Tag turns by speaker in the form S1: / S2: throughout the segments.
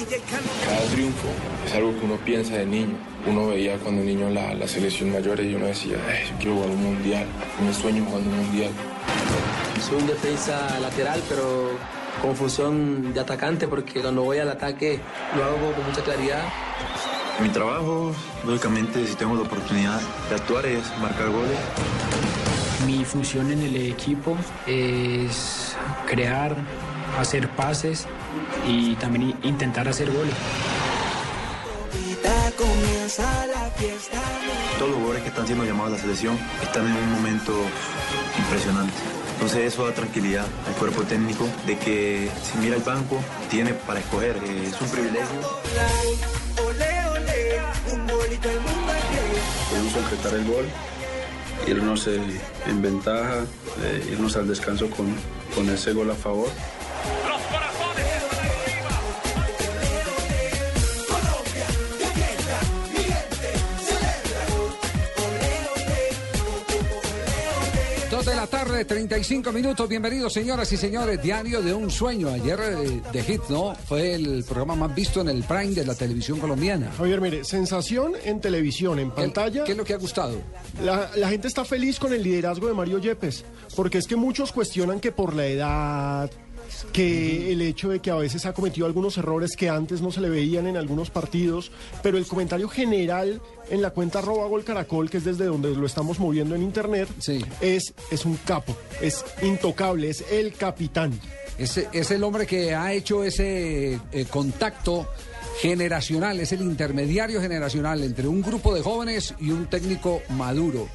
S1: Cada triunfo es algo que uno piensa de niño. Uno veía cuando niño la, la selección mayor y uno decía, yo quiero jugar un mundial, mi sueño jugando un mundial.
S2: Soy un defensa lateral, pero con función de atacante, porque cuando voy al ataque lo hago con mucha claridad.
S3: Mi trabajo, lógicamente, si tengo la oportunidad de actuar, es marcar goles.
S4: Mi función en el equipo es crear, hacer pases y también intentar hacer goles.
S3: Todos los jugadores que están siendo llamados a la selección están en un momento impresionante. Entonces eso da tranquilidad al cuerpo técnico de que si mira el banco tiene para escoger. Eh, es un privilegio.
S5: Podemos concretar el gol, irnos eh, en ventaja, eh, irnos al descanso con, con ese gol a favor.
S6: De la tarde, 35 minutos. Bienvenidos, señoras y señores. Diario de un sueño. Ayer eh, de Hit, ¿no? Fue el programa más visto en el Prime de la televisión colombiana.
S7: Javier, mire, sensación en televisión, en pantalla.
S6: ¿Qué es lo que ha gustado?
S7: La, la gente está feliz con el liderazgo de Mario Yepes, porque es que muchos cuestionan que por la edad, que el hecho de que a veces ha cometido algunos errores que antes no se le veían en algunos partidos, pero el comentario general en la cuenta arroba gol caracol, que es desde donde lo estamos moviendo en internet, es, es un capo, es intocable, es el capitán.
S6: Es, es el hombre que ha hecho ese eh, contacto generacional, es el intermediario generacional entre un grupo de jóvenes y un técnico maduro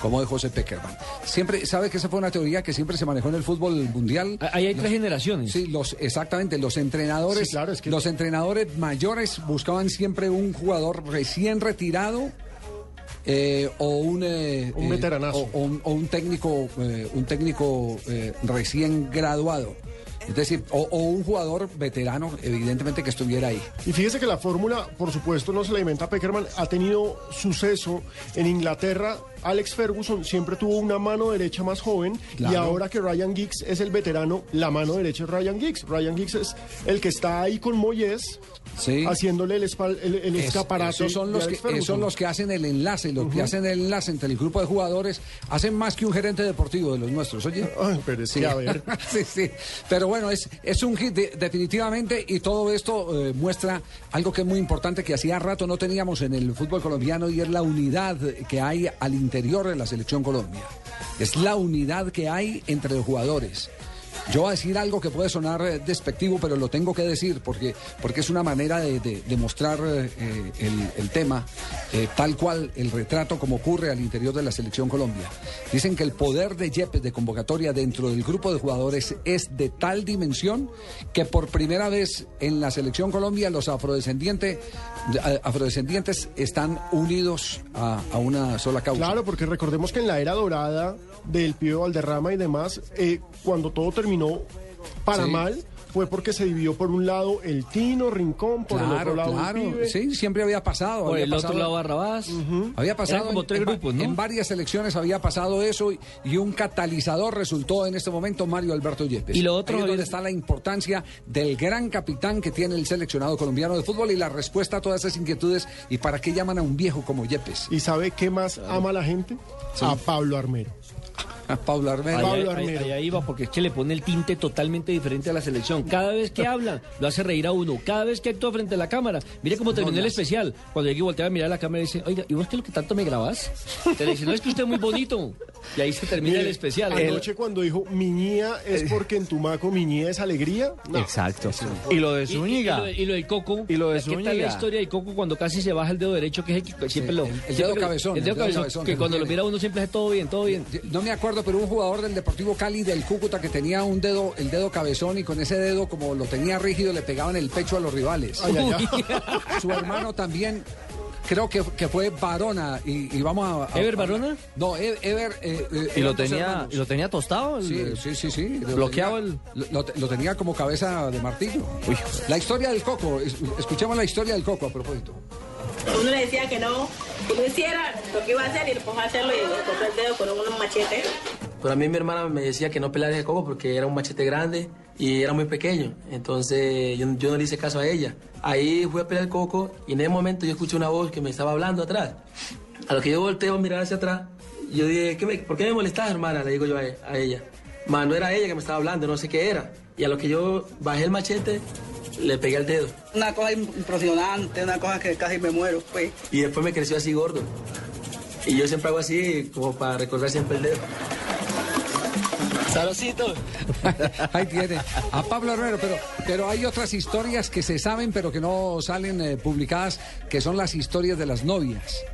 S6: como de José Peckerman. Siempre, ¿sabe que esa fue una teoría que siempre se manejó en el fútbol mundial?
S8: Ahí hay tres generaciones.
S6: Sí, los, exactamente, los entrenadores, los entrenadores mayores buscaban siempre un jugador recién retirado. Eh, o un, eh,
S7: un veteranazo
S6: o, un técnico un técnico recién graduado es decir, o, un jugador veterano, evidentemente, que estuviera ahí.
S7: Y fíjese que la fórmula, por supuesto, no se la inventa Peckerman, ha tenido suceso en Inglaterra. Alex Ferguson siempre tuvo una mano derecha más joven y ahora que Ryan Giggs es el veterano, la mano derecha es Ryan Giggs. Ryan Giggs es el que está ahí con Moyes, haciéndole el, el, escaparate.
S6: Esos son, los que, son los que hacen el enlace, los que hacen el enlace entre el grupo de jugadores, hacen más que un gerente deportivo de los nuestros, oye.
S7: pero sí, a ver.
S6: sí, sí. Pero bueno, es, es un hit definitivamente y todo esto eh, muestra algo que es muy importante que hacía rato no teníamos en el fútbol colombiano y es la unidad que hay al interior de la selección Colombia. Es la unidad que hay entre los jugadores. Yo voy a decir algo que puede sonar eh, despectivo, pero lo tengo que decir porque, porque es una manera de, mostrar eh, el, tema eh, tal cual el retrato como ocurre al interior de la selección Colombia. Dicen que el poder de Yepes de convocatoria dentro del grupo de jugadores es de tal dimensión que por primera vez en la selección Colombia los afrodescendientes, afrodescendientes están unidos a, a una sola causa.
S7: Claro, porque recordemos que en la era dorada del Pío Valderrama y demás, cuando todo terminó terminó para mal fue porque se dividió por un lado el Tino, Rincón, por el otro lado
S6: claro.
S7: el pibe.
S6: Sí, siempre había pasado.
S8: Por el
S6: otro
S8: lado Barrabás.
S6: Había pasado
S8: como tres
S6: en,
S8: grupos, ¿no?
S6: En varias elecciones había pasado eso y, un catalizador resultó en este momento Mario Alberto Yepes.
S8: Y lo otro
S6: Ahí es donde está la importancia del gran capitán que tiene el seleccionado colombiano de fútbol y la respuesta a todas esas inquietudes y para qué llaman a un viejo como Yepes.
S7: ¿Y sabe qué más ama la gente? A Pablo Armero.
S6: Pablo Armero.
S8: Allá, iba porque es que le pone el tinte totalmente diferente a la selección. Cada vez que habla, lo hace reír a uno. Cada vez que actúa frente a la cámara. Mire cómo terminó el especial. Cuando llegué y volteaba a mirar a la cámara y dice, oiga, ¿y vos qué es lo que tanto me grabás? Te dice, no, es que usted es muy bonito. Y ahí se termina el especial.
S7: Anoche cuando dijo, miñía es porque en Tumaco miñía es alegría.
S8: Exacto.
S9: Y lo de Zúñiga.
S8: Y, lo, de Coco.
S9: Y lo de
S8: ¿Qué tal la historia de Coco cuando casi se baja el dedo derecho, que es el que siempre lo...
S6: El, dedo cabezón.
S8: El dedo, cabezón, que cuando lo mira uno siempre hace todo bien, todo bien.
S6: No me acuerdo, pero un jugador del Deportivo Cali del Cúcuta que tenía un dedo, el dedo cabezón y con ese dedo como lo tenía rígido le pegaban el pecho a los rivales. Su hermano también creo que, que fue Barona y, y vamos a, a-
S8: ¿Ever Barona?
S6: No, E- Ever. eh, eh,
S9: ¿Y lo tenía, y lo tenía tostado? el-
S6: Sí, sí, sí, sí. Lo
S9: Bloqueado
S6: tenía- Lo, lo- lo tenía como cabeza de martillo. La historia del coco. es- Escuchemos la historia del coco a propósito.
S10: Uno le decía que no, que no hiciera lo que iba a hacer y después hacerlo y cortó el dedo con unos machetes.
S2: Pero a mí mi hermana me decía que no pelara ese coco porque era un machete grande y era muy pequeño. Entonces yo, yo no le hice caso a ella. Ahí fui a pelear el coco y en ese momento yo escuché una voz que me estaba hablando atrás. A lo que yo volteo a mirar hacia atrás, yo dije, ¿Qué me- ¿por qué me molestas, hermana? Le digo yo a, a ella. Más no era ella que me estaba hablando, no sé qué era. Y a lo que yo bajé el machete, le pegué el dedo.
S11: Una cosa impresionante, una cosa que casi me muero, pues.
S2: Y después me creció así gordo. Y yo siempre hago así, como para recordar siempre el dedo. Saludcito.
S6: Ahí tiene a Pablo Herrero, pero, pero hay otras historias que se saben pero que no salen eh, publicadas, que son las historias de las novias.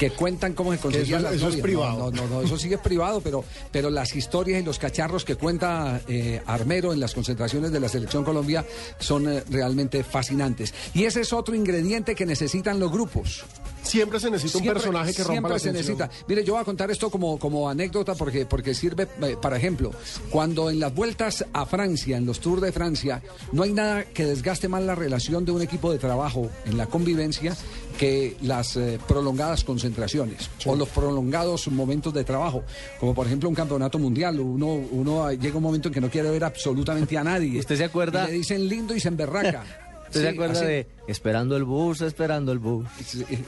S6: Que cuentan cómo se conseguían
S7: eso-
S6: las
S7: eso es privado.
S6: No, no, no, eso sí es privado, pero, pero las historias y los cacharros que cuenta eh, Armero en las concentraciones de la Selección Colombia son eh, realmente fascinantes. Y ese es otro ingrediente que necesitan los grupos.
S7: Siempre se necesita un personaje que rompa
S6: siempre
S7: la
S6: se
S7: tensión.
S6: necesita. Mire, yo voy a contar esto como, como anécdota porque, porque sirve, eh, para ejemplo, cuando en las vueltas a Francia, en los Tours de Francia, no hay nada que desgaste más la relación de un equipo de trabajo en la convivencia que las eh, prolongadas concentraciones o los prolongados momentos de trabajo, como por ejemplo un campeonato mundial. Uno, uno ah, llega un momento en que no quiere ver absolutamente a nadie.
S9: ¿Usted se acuerda?
S6: Y le dicen lindo y se emberraca.
S9: ¿Usted se acuerda
S6: así.
S9: de esperando el bus, esperando el bus?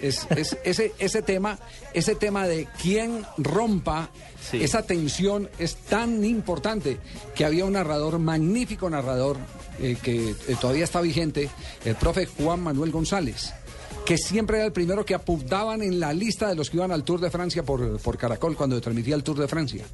S6: Es, es- ese, ese tema, ese tema de quién rompa
S9: Sí.
S6: esa tensión es tan importante que había un narrador, magnífico narrador, eh, que eh, todavía está vigente, el profe Juan Manuel González que siempre era el primero que apuntaban en la lista de los que iban al Tour de Francia por, por Caracol cuando transmitía el Tour de Francia.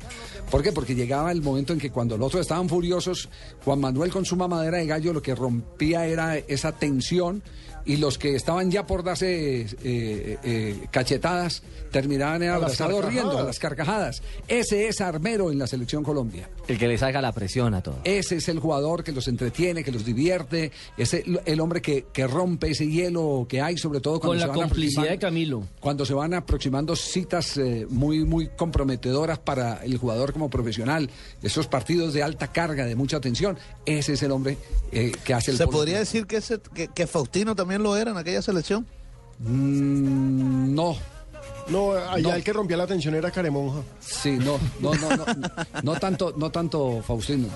S6: ¿Por qué? Porque llegaba el momento en que cuando los otros estaban furiosos, Juan Manuel con su mamadera de gallo lo que rompía era esa tensión y los que estaban ya por darse eh, eh, cachetadas terminaban
S7: las
S6: abrazados riendo a las carcajadas. Ese es Armero en la selección Colombia.
S9: El que le saca la presión a todos.
S6: Ese es el jugador que los entretiene, que los divierte, es el, el hombre que, que rompe ese hielo que hay, sobre todo cuando
S8: Con
S6: se
S8: la
S6: van
S8: complicidad de Camilo.
S6: Cuando se van aproximando citas eh, muy, muy comprometedoras para el jugador como profesional, esos partidos de alta carga, de mucha tensión, ese es el hombre eh, que hace el
S12: ¿Se podría decir que, ese, que, que Faustino también lo era en aquella selección?
S6: Mm, no.
S7: No, allá
S6: No.
S7: el que rompía la tensión era Caremonja.
S6: Sí, no, no, no, no, no tanto, no tanto Faustino.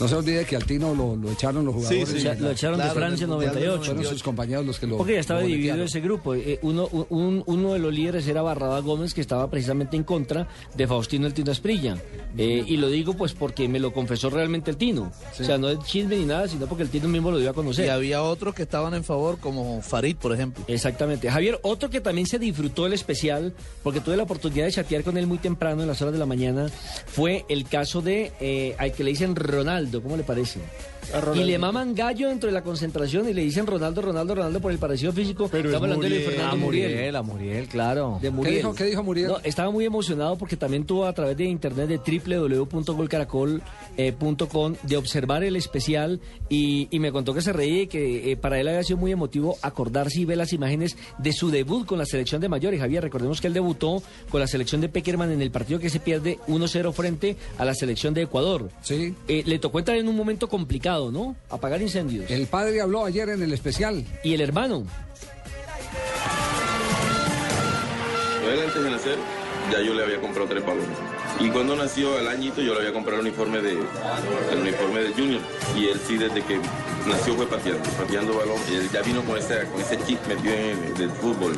S6: No se olvide que al Tino lo, lo echaron los jugadores.
S8: sí, lo echaron de Francia en
S12: del Mundial del
S8: 98.
S6: Fueron sus compañeros los que lo.
S8: Porque ya estaba dividido ese grupo. Eh, uno, un- uno de los líderes era Barrada Gómez, que estaba precisamente en contra de Faustino el Tino Esprilla. Eh, y lo digo pues porque me lo confesó realmente el Tino. O sea, no es chisme ni nada, sino porque el Tino mismo lo dio a conocer.
S12: Y había otros que estaban en favor, como Farid, por ejemplo.
S8: Exactamente. Javier, otro que también se disfrutó el especial, porque tuve la oportunidad de chatear con él muy temprano, en las horas de la mañana, fue el caso de eh, al que le dicen Ronaldo, ¿cómo le parece? Y le maman gallo dentro de la concentración y le dicen Ronaldo, Ronaldo, Ronaldo por el parecido físico.
S7: Pero es
S8: Estamos hablando de
S7: Muriel.
S8: Fernando
S9: A
S8: Muriel.
S9: Muriel, a Muriel, claro.
S8: De
S6: ¿Qué dijo, ¿Qué dijo Muriel?
S8: No, estaba muy emocionado porque también tuvo a través de internet de www.golcaracol.com de observar el especial y, y me contó que se reía y que eh, para él había sido muy emotivo acordarse y ver las imágenes de su debut con la selección de mayores. Javier, recordemos que él debutó con la selección de Peckerman en el partido que se pierde 1-0 frente a la selección de Ecuador.
S6: Sí.
S8: Eh, le tocó entrar en un momento complicado, ¿no? Apagar incendios.
S6: El padre habló ayer en el especial.
S8: Y el hermano.
S1: Él antes de nacer, ya yo le había comprado tres balones. Y cuando nació al añito, yo le había comprado el uniforme de, el uniforme de Junior. Y él sí, desde que nació fue pateando, pateando balón. Y él ya vino con ese, con ese chip metido en el del fútbol.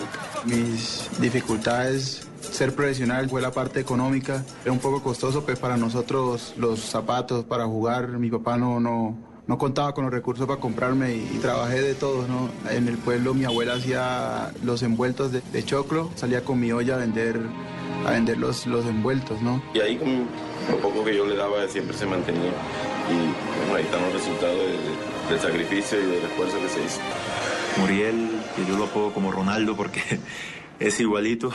S13: Mis dificultades, ser profesional fue la parte económica. Era un poco costoso pues para nosotros los zapatos para jugar. Mi papá no, no, no contaba con los recursos para comprarme y, y trabajé de todo. ¿no? En el pueblo mi abuela hacía los envueltos de, de choclo, salía con mi olla a vender, a vender los, los envueltos. ¿no?
S1: Y ahí con lo poco que yo le daba siempre se mantenía. Y bueno, ahí están los resultados de- de- del sacrificio y del esfuerzo que se hizo.
S3: Muriel, que yo lo apodo como Ronaldo porque es igualito.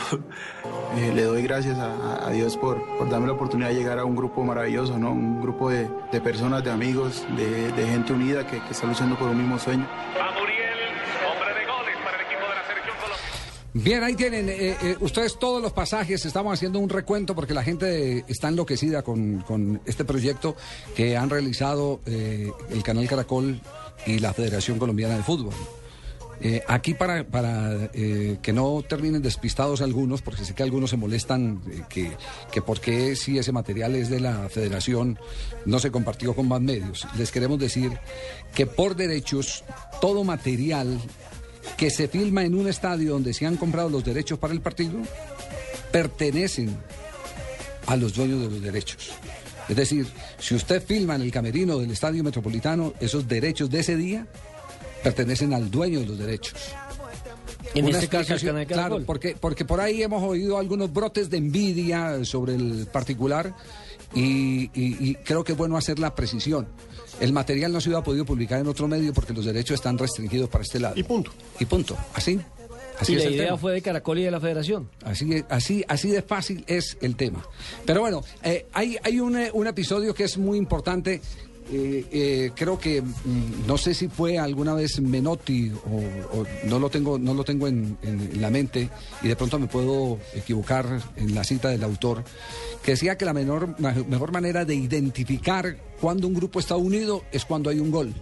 S13: Eh, le doy gracias a, a Dios por, por darme la oportunidad de llegar a un grupo maravilloso, ¿no? un grupo de, de personas, de amigos, de, de gente unida que, que está luchando por un mismo sueño.
S6: Bien, ahí tienen eh, eh, ustedes todos los pasajes. Estamos haciendo un recuento porque la gente está enloquecida con, con este proyecto que han realizado eh, el Canal Caracol y la Federación Colombiana de Fútbol. Eh, aquí para, para eh, que no terminen despistados algunos, porque sé que algunos se molestan eh, que, que por qué si ese material es de la federación no se compartió con más medios. Les queremos decir que por derechos todo material que se filma en un estadio donde se han comprado los derechos para el partido pertenecen a los dueños de los derechos. Es decir, si usted filma en el camerino del Estadio Metropolitano, esos derechos de ese día pertenecen al dueño de los derechos.
S8: En
S6: Una
S8: este caso,
S6: claro, porque, porque por ahí hemos oído algunos brotes de envidia sobre el particular y, y- y creo que es bueno hacer la precisión. El material no se hubiera podido publicar en otro medio porque los derechos están restringidos para este lado. Y
S7: punto.
S6: Y punto. Así. Así
S8: y
S6: es
S8: la
S6: el
S8: idea
S6: tema.
S8: fue de Caracol y de la Federación.
S6: Así, así, así de fácil es el tema. Pero bueno, eh, hay, hay un, eh, un episodio que es muy importante. Eh, eh, creo que mm, no sé si fue alguna vez Menotti o, no lo tengo no lo tengo en, en- la mente y de pronto me puedo equivocar en la cita del autor que decía que la menor, mejor manera de identificar cuando un grupo está unido es cuando hay un gol.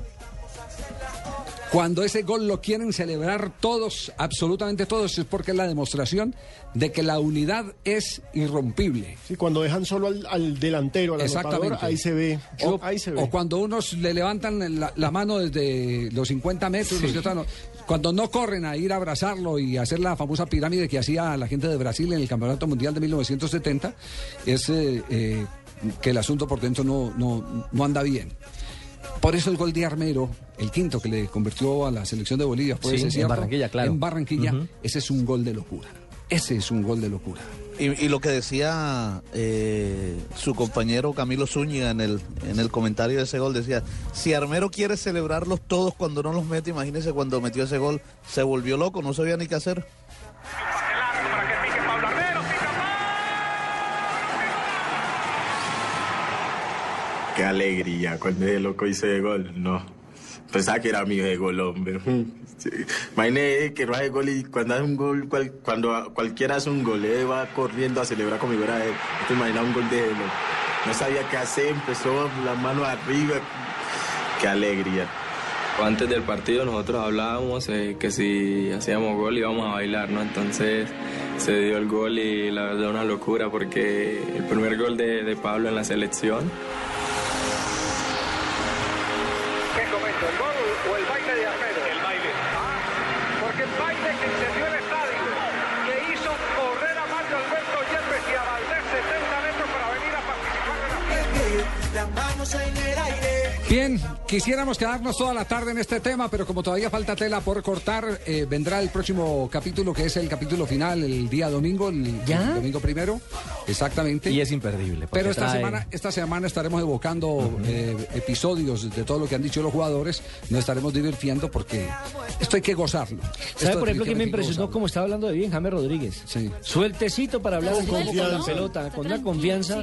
S6: Cuando ese gol lo quieren celebrar todos, absolutamente todos, es porque es la demostración de que la unidad es irrompible.
S7: Sí, cuando dejan solo al, al delantero, al anotador,
S6: Exactamente.
S7: ahí se ve.
S6: O,
S7: ahí se ve.
S6: o cuando unos le levantan la, la mano desde los 50 metros,
S7: Sí.
S6: los que otros no. cuando no corren a ir a abrazarlo y hacer la famosa pirámide que hacía la gente de Brasil en el Campeonato Mundial de 1970, es eh, eh, que el asunto por dentro no, no, no anda bien. Por eso el gol de Armero, el quinto que le convirtió a la selección de Bolivia, fue
S9: Sí,
S6: ese,
S9: en
S6: ¿cierto?
S9: Barranquilla, claro.
S6: En Barranquilla, ese es un gol de locura. Ese es un gol de locura.
S12: Y, y lo que decía eh, su compañero Camilo Zúñiga en el, en el comentario de ese gol, decía, si Armero quiere celebrarlos todos cuando no los mete, imagínese cuando metió ese gol, se volvió loco, no sabía ni qué hacer.
S14: Qué alegría cuando ese loco hizo el gol. No. Pensaba que era mío de gol, hombre. Sí. Imagínate que no hace gol y cuando hace un gol, cuando cualquiera hace un gol, él va corriendo a celebrar como fuera él. Te imaginas un gol de él. No, sabía qué hacer, empezó las manos arriba. Qué alegría.
S15: Antes del partido nosotros hablábamos eh, que si hacíamos gol íbamos a bailar, ¿no? Entonces se dio el gol y la verdad una locura porque el primer gol de Pablo en la selección
S16: ¿El gol o el baile de Armero? El baile. Ah, porque el baile que encendió el estadio, que hizo correr a Mario Alberto Yepes y a Valdés 70 metros para venir a participar en la fiesta.
S17: Las manos en el aire.
S6: Bien, quisiéramos quedarnos toda la tarde en este tema, pero como todavía falta tela por cortar, eh, vendrá el próximo capítulo, que es el capítulo final, el día domingo, el, el domingo primero, exactamente.
S9: Y es imperdible.
S6: Pero esta
S9: trae-
S6: semana, esta semana estaremos evocando eh, episodios de todo lo que han dicho los jugadores, nos estaremos divirtiendo porque esto hay que gozarlo.
S8: ¿Sabe,
S6: Esto
S8: por ejemplo, que me impresionó
S6: gozarlo.
S8: cómo estaba hablando de bien James Rodríguez?
S6: Sí.
S8: Sueltecito para hablar con la
S6: confianza.
S8: pelota, con una confianza,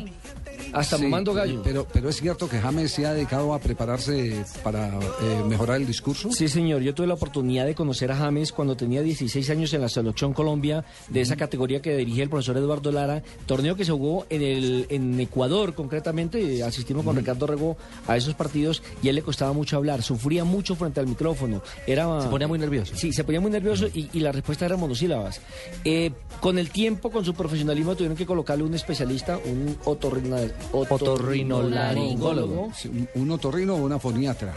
S8: hasta
S6: Sí,
S8: mamando gallo.
S6: Pero, pero es cierto que James se ha dedicado a prepararse para eh, mejorar el discurso.
S8: Sí, señor. Yo tuve la oportunidad de conocer a James cuando tenía 16 años en la Selección Colombia, de esa categoría que dirigía el profesor Eduardo Lara, torneo que se jugó en, el, en Ecuador concretamente. Asistimos con Ricardo Rego a esos partidos y a él le costaba mucho hablar, sufría mucho frente al micrófono. Era,
S9: Se ponía muy nervioso.
S8: Sí, se ponía muy nervioso y, y la respuesta era monosílabas. Eh, con el tiempo, con su profesionalismo, tuvieron que colocarle un especialista, un otorrinolaringólogo.
S6: Sí, un, un o una foniatra.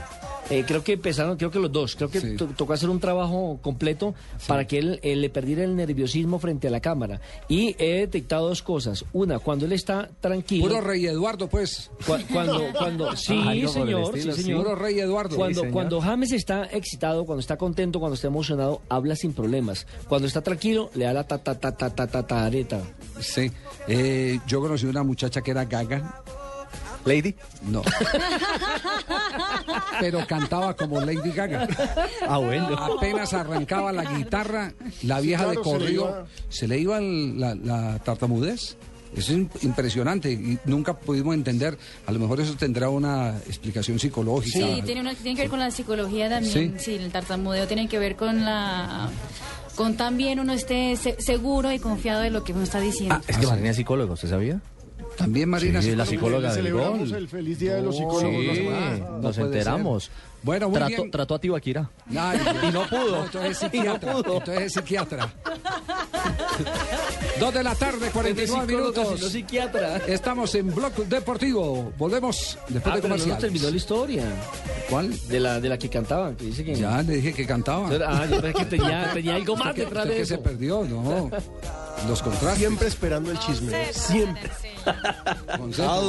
S8: Eh, creo que empezaron, creo que los dos. Creo que
S6: Sí.
S8: to- tocó hacer un trabajo completo para que él eh, le perdiera el nerviosismo frente a la cámara. Y he detectado dos cosas. Una, cuando él está tranquilo.
S6: Puro rey Eduardo, pues.
S8: Cua- Cuando, cuando, sí, señor,
S6: estilo,
S8: sí, señor.
S6: Puro rey Eduardo.
S8: Cuando,
S6: Sí, señor.
S8: cuando James está excitado, cuando está contento, cuando está emocionado, habla sin problemas. Cuando está tranquilo, le da la ta ta ta ta ta ta tareta.
S6: Sí. Eh, yo conocí una muchacha que era gaga.
S9: ¿Lady?
S6: No. Pero cantaba como Lady Gaga.
S9: Ah, bueno.
S6: Apenas arrancaba la guitarra, la vieja
S7: claro,
S6: de
S7: se le
S6: corrido,
S7: iba-
S6: se le iba la, la tartamudez. Eso es im- impresionante y nunca pudimos entender. A lo mejor eso tendrá una explicación psicológica.
S18: Sí, tiene, una- tiene que ver con la psicología también.
S6: Sí.
S18: Sí, el tartamudeo tiene que ver con la
S19: con también uno esté se- seguro y confiado de lo que uno está diciendo.
S9: Ah, es que Marina es psicóloga, ¿usted sabía?
S6: También Marina
S9: sí, la
S6: psicóloga.
S9: del gol.
S7: el feliz día de los psicólogos
S9: Sí, nos enteramos.
S6: Bueno, muy
S9: trató,
S6: bien.
S9: trató a Tibaquira.
S6: Ay,
S9: y no pudo.
S6: entonces es
S9: y no pudo.
S6: Entonces es psiquiatra. Dos de la tarde, 49 minutos.
S8: No psiquiatra.
S6: Estamos en Blog Deportivo. Volvemos después
S8: Ah,
S6: de
S8: pero no terminó la historia.
S6: ¿Cuál?
S8: De la, de la que cantaba, que dice que...
S6: Ya le dije que cantaba.
S8: Ah, yo pensé que tenía, tenía algo más
S6: Usted
S8: detrás
S6: usted
S8: de
S6: que se
S8: eso.
S6: perdió, no. Los contrastes.
S7: Siempre esperando el chisme. Siempre.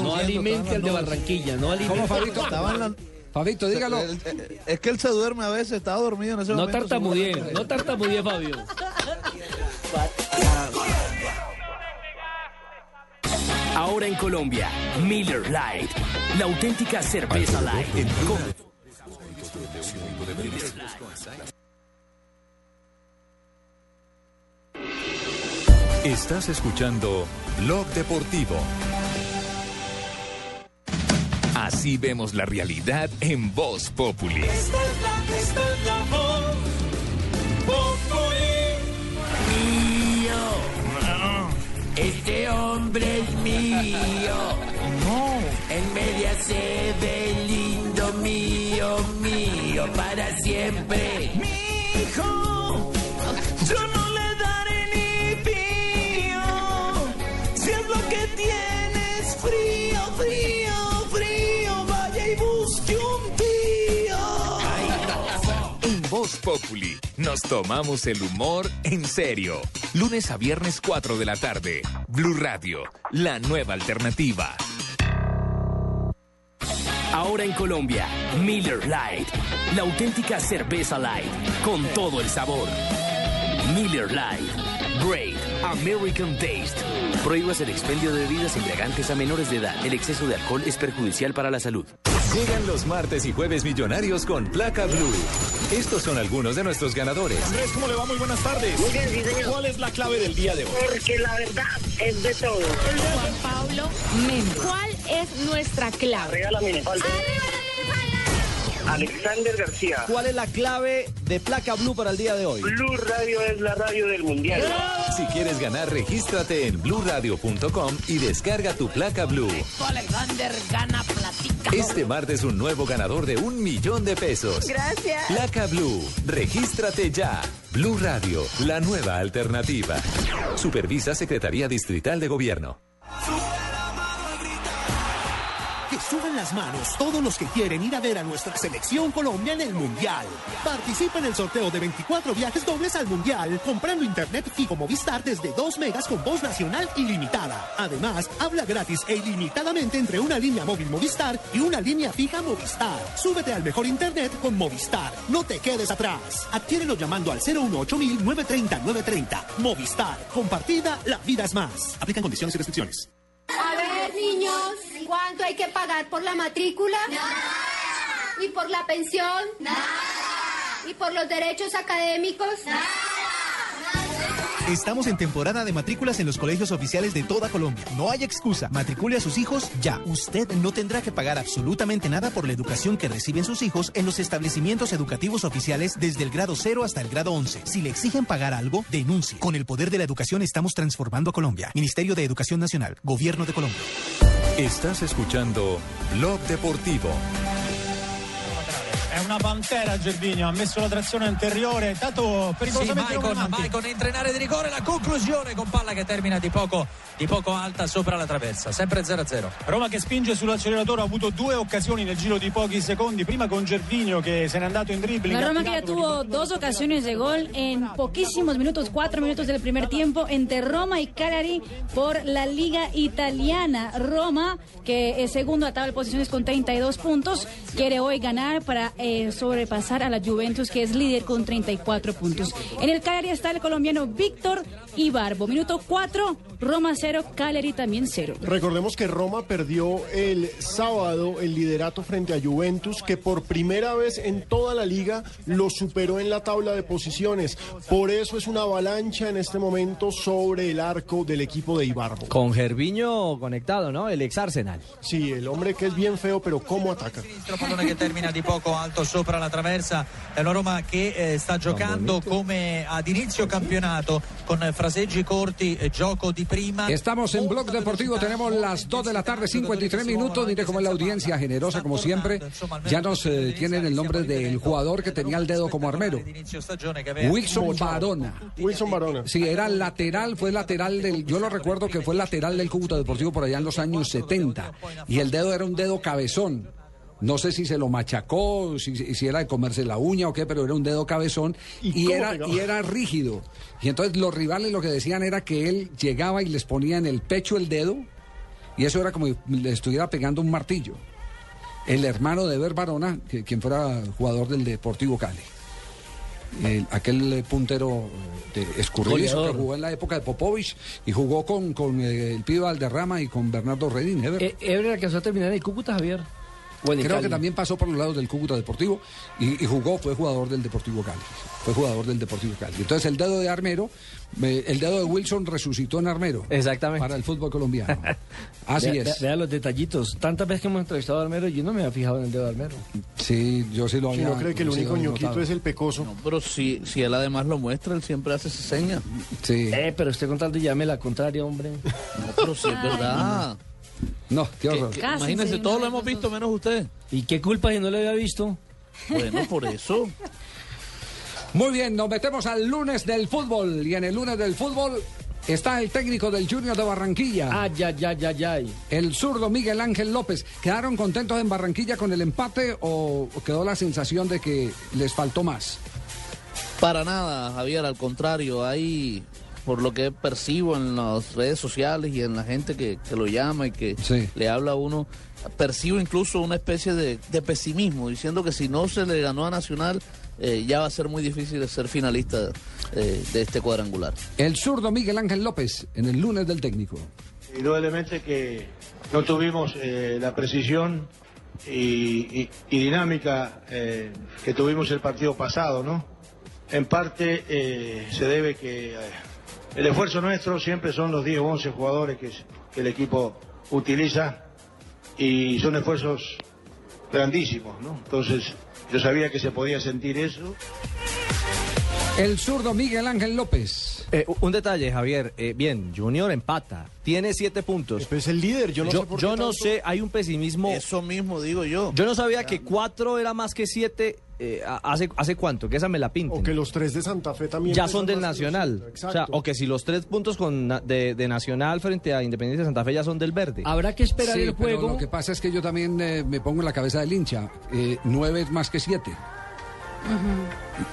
S8: No alimente al de Barranquilla, no alimente.
S6: ¿Cómo, Fabito?
S12: Estaba en la-
S6: Fabito, dígalo.
S12: El- el- Es que él se duerme a veces, estaba dormido en ese
S8: No
S12: momento.
S8: tartamudee, no tartamudee, Fabio.
S20: Ahora en Colombia, Miller Lite, la auténtica cerveza light. Con-
S21: Estás escuchando Blog Deportivo.
S22: Así vemos la realidad en Voz Populi.
S17: Esta es la, esta es la voz Populi.
S23: Mío. Este hombre es mío. Él me hace de lindo mío, mío, para siempre.
S17: Mi hijo, yo no le daré ni pío. Si es lo que tienes, frío, frío,
S22: Populi nos tomamos el humor en serio. Lunes a viernes 4 de la tarde. Blue Radio, la nueva alternativa.
S20: Ahora en Colombia, Miller Lite, la auténtica cerveza light, con todo el sabor. Miller Lite, Great American Taste. Prohíbas el expendio de bebidas embriagantes a menores de edad. El exceso de alcohol es perjudicial para la salud.
S21: Llegan los martes y jueves millonarios con placa blue. Estos son algunos de nuestros ganadores.
S24: Andrés, ¿cómo le va? Muy buenas tardes.
S25: Muy bien, sí, señor.
S24: ¿Cuál es la clave del día de hoy?
S25: Porque la verdad es de todo.
S26: Juan Pablo Méndez. ¿Cuál es nuestra clave?
S25: Regálame mi falta. Alexander García.
S24: ¿Cuál es la clave de placa blue para el día de hoy?
S25: Blue Radio es la radio del mundial.
S21: Si quieres ganar, regístrate en bluradio.com y descarga tu placa blue.
S26: Alexander gana platica.
S21: Este martes un nuevo ganador de un millón de pesos.
S26: Gracias.
S21: Placa Blue. Regístrate ya. Blue Radio, la nueva alternativa. Supervisa Secretaría Distrital de Gobierno.
S27: Suban las manos todos los que quieren ir a ver a nuestra selección Colombia en el Mundial. Participa en el sorteo de 24 viajes dobles al Mundial comprando internet fijo Movistar desde 2 megas con voz nacional ilimitada. Además, habla gratis e ilimitadamente entre una línea móvil Movistar y una línea fija Movistar. Súbete al mejor internet con Movistar. No te quedes atrás. Adquiérelo llamando al 018 930 930. Movistar. Compartida, la vida es más. Aplican condiciones y restricciones.
S28: A ver, niños, ¿cuánto hay que pagar por la matrícula? ¿Y por la pensión? ¿Y por los derechos académicos?
S27: Estamos en temporada de matrículas en los colegios oficiales de toda Colombia. No hay excusa. Matricule a sus hijos ya. Usted no tendrá que pagar absolutamente nada por la educación que reciben sus hijos en los establecimientos educativos oficiales desde el grado 0 hasta el grado 11. Si le exigen pagar algo, denuncie. Con el poder de la educación estamos transformando a Colombia. Ministerio de Educación Nacional. Gobierno de Colombia.
S21: Estás escuchando Blog Deportivo.
S29: È una pantera Gervinho, ha messo la trazione anteriore, tanto
S30: Sì,
S29: pericolosamente
S30: Maicon,
S29: avanti.
S30: Maicon entra in area di rigore, la conclusione con palla che termina di poco, di poco alta sopra la traversa, sempre 0-0.
S29: Roma che spinge sull'acceleratore ha avuto due occasioni nel giro di pochi secondi, prima con Gervinho che se n'è andato in dribbling.
S19: La Roma que ya tuvo dos ocasiones de gol en poquísimos minutos, cuatro minutos del primer tiempo, entre Roma y Cagliari por la Liga Italiana. Roma, que es segundo a tabla de posiciones con 32 puntos, quiere hoy ganar para eh, sobrepasar a la Juventus, que es líder con 34 puntos. En el Cagliari está el colombiano Víctor Ibarbo. Minuto 4, Roma 0, Cagliari también 0.
S7: Recordemos que Roma perdió el sábado el liderato frente a Juventus, que por primera vez en toda la liga lo superó en la tabla de posiciones. Por eso es una avalancha en este momento sobre el arco del equipo de Ibarbo.
S8: Con Gerviño conectado, ¿no? El ex Arsenal.
S7: Sí, el hombre que es bien feo, pero cómo ataca.
S30: Sopra la traversa. È una Roma che eh, sta giocando come ad inizio campionato con fraseggi corti, eh, gioco di prima.
S6: Estamos en Blog Deportivo, tenemos las 2 de la tarde, 53 minutos. Mire cómo es la audiencia generosa, como siempre. Ya nos eh, tienen el nombre del jugador que tenía el dedo como armero. Wilson Barona.
S7: Wilson Barona.
S6: Sí, era lateral, fue lateral del. Yo lo recuerdo que fue lateral del Cúcuta Deportivo por allá en los años 70. Y el dedo era un dedo cabezón. No sé si se lo machacó, si, si era de comerse la uña o qué, pero era un dedo cabezón
S7: ¿Y
S6: era,
S7: pegaba?
S6: y era rígido. Y entonces los rivales lo que decían era que él llegaba y les ponía en el pecho el dedo y eso era como si le estuviera pegando un martillo. El hermano de Eber Barona, que, quien fuera jugador del Deportivo Cali. El- aquel puntero eh, de escurridizo que jugó en la época de Popovich y jugó con, con eh, el Pibe Valderrama y con Bernardo Redín. Eber.
S8: Eh, Ever alcanzó a terminar en el Cúcuta, Javier.
S6: Creo que también pasó por los lados del Cúcuta Deportivo y, y jugó, fue jugador del Deportivo Cali. Fue jugador del Deportivo Cali. Entonces el dedo de Armero, el dedo de Wilson resucitó en Armero.
S9: Exactamente.
S6: Para el fútbol colombiano. Así
S8: Vea-
S6: es.
S8: vea- Vea los detallitos. Tantas veces que hemos entrevistado a Armero, yo no me había fijado en el dedo de Armero.
S6: Sí, yo sí lo
S7: Si
S6: había.
S7: no cree que el único ñoquito
S6: notado.
S7: es el pecoso.
S12: Pero si, si él además lo muestra, él siempre hace esa seña.
S6: Sí.
S8: Eh, pero usted contando ya me la contraria, hombre.
S12: No, pero si es verdad.
S6: No, qué horror.
S12: imagínense, todos lo hemos visto, menos usted.
S8: ¿Y qué culpa si no lo había visto?
S12: Bueno, por eso.
S6: Muy bien, nos metemos al lunes del fútbol. Y en el lunes del fútbol está el técnico del Junior de Barranquilla.
S8: Ah, ya, ya, ya, ya.
S6: El zurdo Miguel Ángel López. ¿Quedaron contentos en Barranquilla con el empate o quedó la sensación de que les faltó más?
S12: Para nada, Javier, al contrario, hay, por lo que percibo en las redes sociales y en la gente que, que lo llama y que
S6: Sí.
S12: le habla a uno, percibo incluso una especie de, de pesimismo, diciendo que si no se le ganó a Nacional, eh, ya va a ser muy difícil de ser finalista eh, de este cuadrangular.
S6: El zurdo Miguel Ángel López en el lunes del técnico.
S31: Indudablemente que no tuvimos eh, la precisión y, y- y dinámica eh, que tuvimos el partido pasado, ¿no? En parte eh, se debe que el esfuerzo nuestro siempre son los 10 o 11 jugadores que, que el equipo utiliza y son esfuerzos grandísimos, ¿no? Entonces yo sabía que se podía sentir eso.
S6: El zurdo Miguel Ángel López.
S9: Eh, un detalle, Javier. Eh, bien, Junior empata. Tiene siete puntos.
S7: Es el líder, yo no
S9: yo
S7: sé por
S9: yo
S7: qué
S9: no
S7: tanto-
S9: sé, hay un pesimismo.
S12: Eso mismo digo yo.
S9: Yo no sabía que cuatro era más que siete. eh, ¿hace, ¿Hace cuánto? Que esa me la pinten.
S7: O que los tres de Santa Fe también.
S9: ya son del
S7: los
S9: Nacional.
S7: cinco,
S9: O sea,
S7: Exacto.
S9: o que si los tres puntos con, de, de Nacional frente a Independiente de Santa Fe ya son del verde.
S8: Habrá que esperar
S6: Sí,
S8: el
S6: pero
S8: juego.
S6: lo que pasa es que yo también eh, me pongo en la cabeza del hincha. Eh, nueve es más que siete.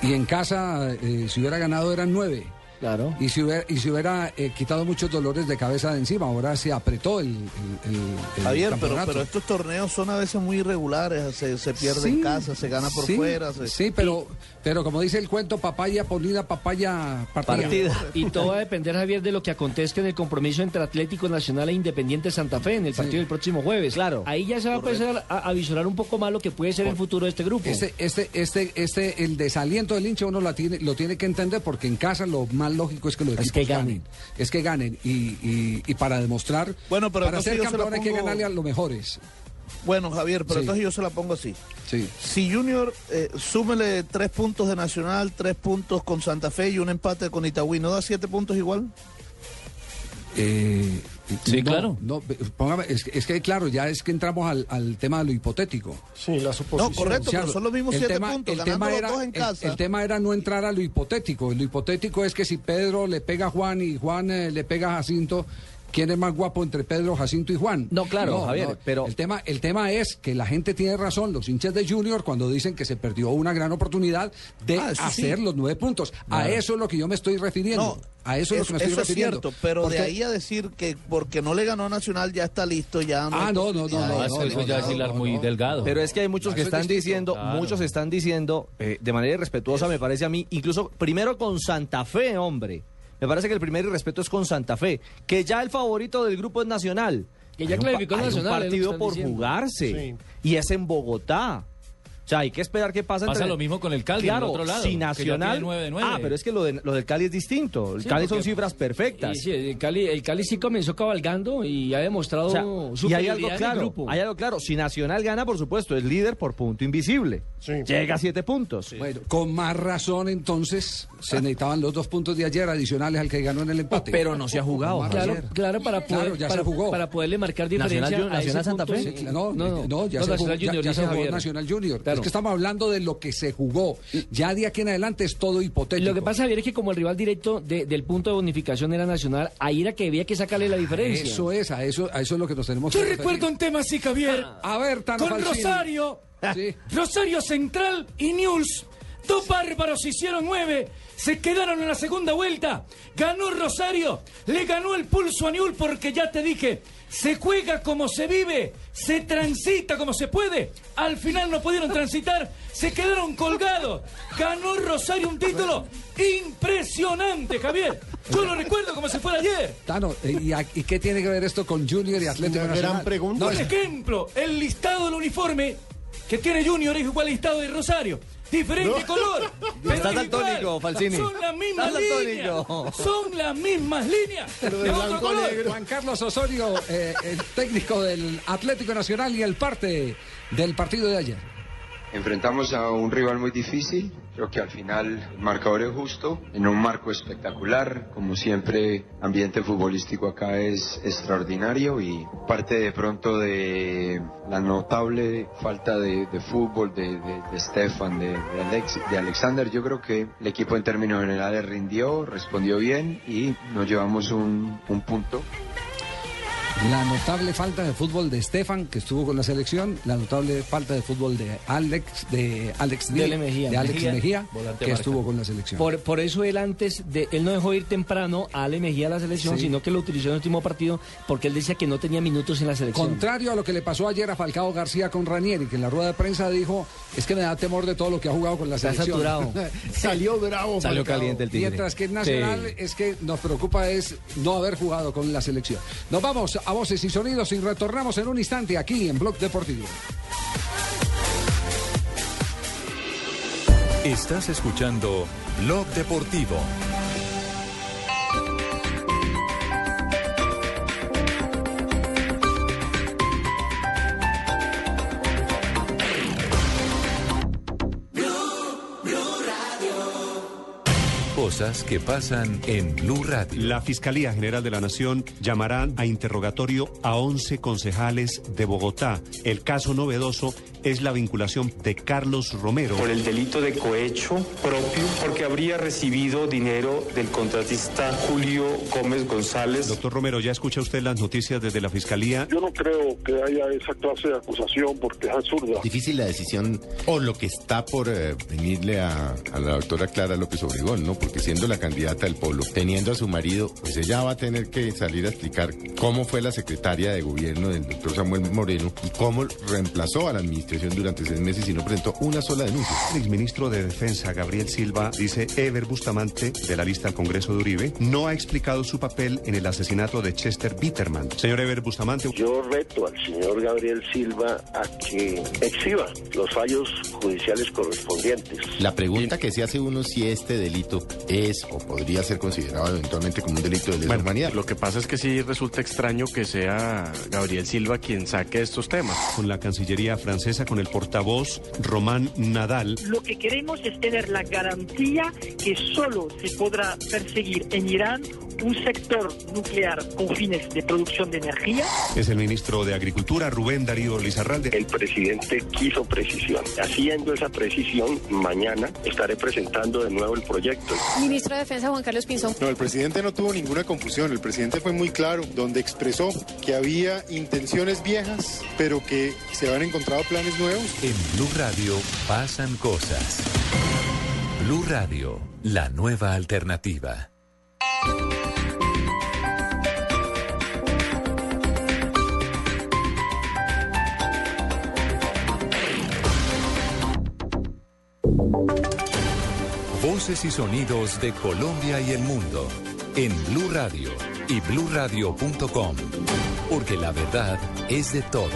S6: Y en casa, eh, si hubiera ganado, eran nueve.
S8: Claro.
S6: Y si hubiera, y si hubiera eh, quitado muchos dolores de cabeza de encima, ahora se apretó el, el- el- el
S12: Javier, pero, estos torneos son a veces muy irregulares, se, se pierde
S6: Sí,
S12: en casa, se gana por
S6: sí,
S12: fuera. se-
S6: Sí, pero, pero como dice el cuento, papaya polida, papaya partida.
S8: Y todo va a depender, Javier, de lo que acontezca en el compromiso entre Atlético Nacional e Independiente Santa Fe en el partido del próximo jueves. Claro. Ahí ya se va a empezar a, a visualizar un poco más lo que puede ser el futuro de este grupo.
S6: Este, este, este, este, el desaliento del hincha uno la tiene, lo tiene que entender porque en casa lo más lógico es que los equipos
S8: que
S6: ganen. Es que ganen. Y, y, y para demostrar,
S12: Bueno, pero
S6: para ser campeón hay que ganarle a los mejores.
S12: Bueno, Javier, pero
S6: Sí.
S12: entonces yo se la pongo así.
S6: Sí.
S12: Si Junior eh, súmele tres puntos de Nacional, tres puntos con Santa Fe y un empate con Itagüí, ¿no da siete puntos igual?
S6: Eh,
S12: Sí,
S6: no,
S12: claro.
S6: No, póngame, es, que- es que claro, ya es que entramos al, al tema de lo hipotético.
S7: Sí, la suposición.
S12: No, correcto, pero son los mismos
S6: el
S12: siete
S6: tema-
S12: puntos,
S6: el
S12: ganando
S6: tema
S12: los
S6: era,
S12: dos en
S6: el-
S12: casa.
S6: El, tema era no entrar a lo hipotético. Lo hipotético es que si Pedro le pega a Juan y Juan eh, le pega a Jacinto, ¿quién es más guapo entre Pedro, Jacinto y Juan?
S9: No, claro, Javier, pero-
S6: El tema, el tema es que la gente tiene razón, los hinchas de Junior, cuando dicen que se perdió una gran oportunidad de
S12: Ah, sí.
S6: hacer los nueve puntos. A eso es lo que yo me estoy refiriendo.
S12: No,
S6: a eso es lo que me estoy
S12: eso es
S6: refiriendo.
S12: cierto, pero
S6: Porque-
S12: de ahí a decir que porque no le ganó a Nacional ya está listo, ya no.
S6: Ah, no, no, no,
S12: posibilidad.
S6: no, no,
S9: eso ya es hilar muy
S32: delgado.
S9: Pero es que hay muchos
S6: Ah,
S9: que
S6: es
S9: están diciendo,
S32: Claro.
S9: muchos están diciendo, eh, de manera irrespetuosa me parece a mí, incluso primero con Santa Fe, hombre. Me parece que el primer irrespeto es con Santa Fe, que ya el favorito del grupo es Nacional.
S8: Que ya
S9: Hay un
S8: clasificó
S9: hay un
S8: que
S9: partido por
S8: diciendo.
S9: jugarse y es en Bogotá. Sea, hay que esperar qué pasa.
S8: Pasa lo mismo con el Cali,
S9: Claro,
S8: del otro lado,
S9: si
S8: que ya
S9: Nacional.
S8: tiene nueve de nueve.
S9: Ah, pero es que lo, de- lo del Cali es distinto. El
S8: Sí,
S9: Cali son cifras perfectas.
S8: Y sí, el Cali, el Cali sí comenzó cabalgando y ha demostrado
S9: O sea,
S8: su
S9: y hay algo
S8: en el
S9: claro,
S8: grupo.
S9: hay algo claro. Si Nacional gana, por supuesto, es líder por punto invisible. Llega a siete puntos.
S6: Bueno, con más razón entonces se necesitaban los dos puntos de ayer adicionales al que ganó en el empate.
S9: Pero no se ha jugado,
S8: Claro, claro, para poder,
S6: Claro, ya
S8: para,
S6: se jugó.
S8: para poderle marcar diferencia
S9: Nacional,
S8: a ese
S9: Nacional Santa. Fe.
S6: Sí, claro, no, no, no, ya
S8: no,
S6: se jugó,
S8: Nacional Junior,
S6: que estamos hablando de lo que se jugó. Ya de aquí en adelante es todo hipotético.
S8: Lo que pasa, Javier, es que como el rival directo de- del punto de bonificación era Nacional, ahí era que había que sacarle la diferencia.
S6: Eso es, a eso, a eso es lo que nos tenemos
S33: Yo
S6: que
S33: recuerdo un tema así, Javier.
S6: A ver, Tano
S33: Con. Rosario.
S6: Sí.
S33: Rosario Central y News. Dos bárbaros hicieron nueve. Se quedaron en la segunda vuelta. Ganó Rosario. Le ganó el pulso a Newell porque ya te dije. Se juega como se vive. Se transita como se puede. Al final no pudieron transitar. Se quedaron colgados. Ganó Rosario un título impresionante, Javier. Yo lo recuerdo como si fuera ayer.
S6: Tano, eh, ¿y, a- y qué tiene que ver esto con Junior y Atlético
S7: una
S6: Nacional?
S7: gran pregunta.
S6: No,
S33: Por ejemplo, el listado del uniforme que tiene Junior es igual al listado de Rosario. Diferente color. pero
S9: Estás daltónico, Falsini.
S33: Son las mismas
S9: Estás
S33: líneas. Son las mismas líneas.
S7: De
S33: otro color.
S6: Juan Carlos Osorio, eh, el técnico del Atlético Nacional y el parte del partido de ayer.
S34: Enfrentamos a un rival muy difícil, creo que al final el marcador es justo, en un marco espectacular, como siempre, ambiente futbolístico acá es extraordinario y parte de pronto de la notable falta de, fútbol de, Stefan, de, Alex, de Alexander, yo creo que el equipo en términos generales rindió, respondió bien y nos llevamos un punto.
S6: La notable falta de fútbol de Stefan, que estuvo con la selección, la notable falta de fútbol de Alex, de Alex, Di-
S8: Mejía.
S6: de Alex
S8: Mejía,
S6: que
S8: marca.
S6: estuvo con la selección.
S8: Por, por eso él antes, de, él no dejó ir temprano a Ale Mejía a la selección,
S6: Sí.
S8: sino que lo utilizó en el último partido porque él decía que no tenía minutos en la selección.
S6: Contrario a lo que le pasó ayer a Falcao García con Ranieri, que en la rueda de prensa dijo, es que me da temor de todo lo que ha jugado con la
S8: Está
S6: selección.
S8: saturado.
S7: Salió bravo.
S9: Salió
S7: Falcao.
S9: caliente el tigre.
S6: Mientras que en Nacional
S9: Sí.
S6: es que nos preocupa es no haber jugado con la selección. Nos vamos a voces y sonidos y retornamos en un instante aquí en Blog Deportivo.
S21: Estás escuchando Blog Deportivo. Cosas que pasan en Blue Radio.
S35: La Fiscalía General de la Nación llamará a interrogatorio a 11 concejales de Bogotá. El caso novedoso es la vinculación de Carlos Romero.
S36: por el delito de cohecho propio, porque habría recibido dinero del contratista Julio Gómez González.
S35: Doctor Romero, ya escucha usted las noticias desde la Fiscalía.
S37: Yo no creo que haya esa clase de acusación porque es absurda.
S38: Difícil la decisión o lo que está por eh, venirle a, a la doctora Clara López Obregón, ¿no? Porque siendo la candidata del polo, teniendo a su marido, pues ella va a tener que salir a explicar cómo fue la secretaria de gobierno del doctor Samuel Moreno y cómo reemplazó a la administración durante seis meses y no presentó una sola denuncia.
S35: El exministro de Defensa, Gabriel Silva, dice Ever Bustamante, de la lista al Congreso de Uribe, no ha explicado su papel en el asesinato de Chester Bitterman. Señor Ever Bustamante.
S37: Yo reto al señor Gabriel Silva a que exhiba los fallos judiciales correspondientes.
S38: La pregunta que se hace uno si este delito es o podría ser considerado eventualmente como un delito de lesa humanidad.
S39: Lo que pasa es que sí resulta extraño que sea Gabriel Silva quien saque estos temas.
S35: Con la Cancillería francesa, con el portavoz Román Nadal.
S40: Lo que queremos es tener la garantía que solo se podrá perseguir en Irán un sector nuclear con fines de producción de energía.
S35: Es el ministro de Agricultura, Rubén Darío Lizarralde.
S37: El presidente quiso precisión. Haciendo esa precisión, mañana estaré presentando de nuevo el proyecto.
S41: Ministro de Defensa Juan Carlos Pinzón.
S42: No, el presidente no tuvo ninguna confusión. El presidente fue muy claro, donde expresó que había intenciones viejas, pero que se habían encontrado planes nuevos.
S21: En Blue Radio pasan cosas. Blue Radio, la nueva alternativa. Voces y sonidos de Colombia y el mundo en Blue Radio y bluradio.com, porque la verdad es de todos.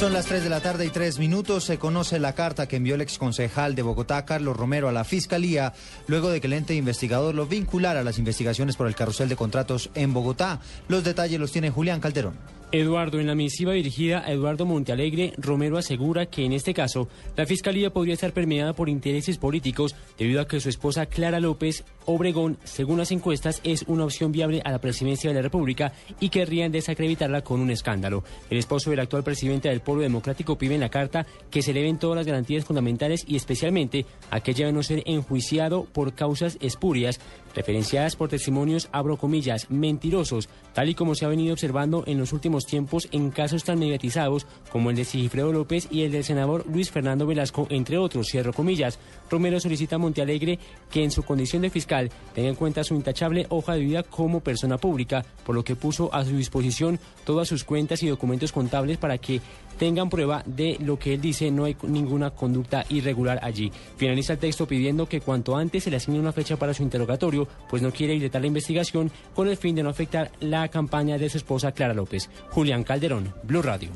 S43: Son las 3 de la tarde y 3 minutos. Se conoce la carta que envió el exconcejal de Bogotá, Carlos Romero, a la Fiscalía, luego de que el ente investigador lo vinculara a las investigaciones por el carrusel de contratos en Bogotá. Los detalles los tiene Julián Calderón.
S44: Eduardo, en la misiva dirigida a Eduardo Montealegre, Romero asegura que en este caso la Fiscalía podría estar permeada por intereses políticos debido a que su esposa Clara López Obregón, según las encuestas, es una opción viable a la presidencia de la República y querrían desacreditarla con un escándalo. El esposo del actual presidente del Pueblo Democrático pide en la carta que se le den todas las garantías fundamentales y especialmente aquella de no ser enjuiciado por causas espurias referenciadas por testimonios, abro comillas, mentirosos, tal y como se ha venido observando en los últimos tiempos en casos tan mediatizados como el de Sigifredo López y el del senador Luis Fernando Velasco, entre otros, cierro comillas. Romero solicita a Montealegre que en su condición de fiscal tenga en cuenta su intachable hoja de vida como persona pública, por lo que puso a su disposición todas sus cuentas y documentos contables para que tengan prueba de lo que él dice, no hay ninguna conducta irregular allí. Finaliza el texto pidiendo que cuanto antes se le asigne una fecha para su interrogatorio, pues no quiere dilatar la investigación con el fin de no afectar la campaña de su esposa Clara López. Julián Calderón, Blue Radio.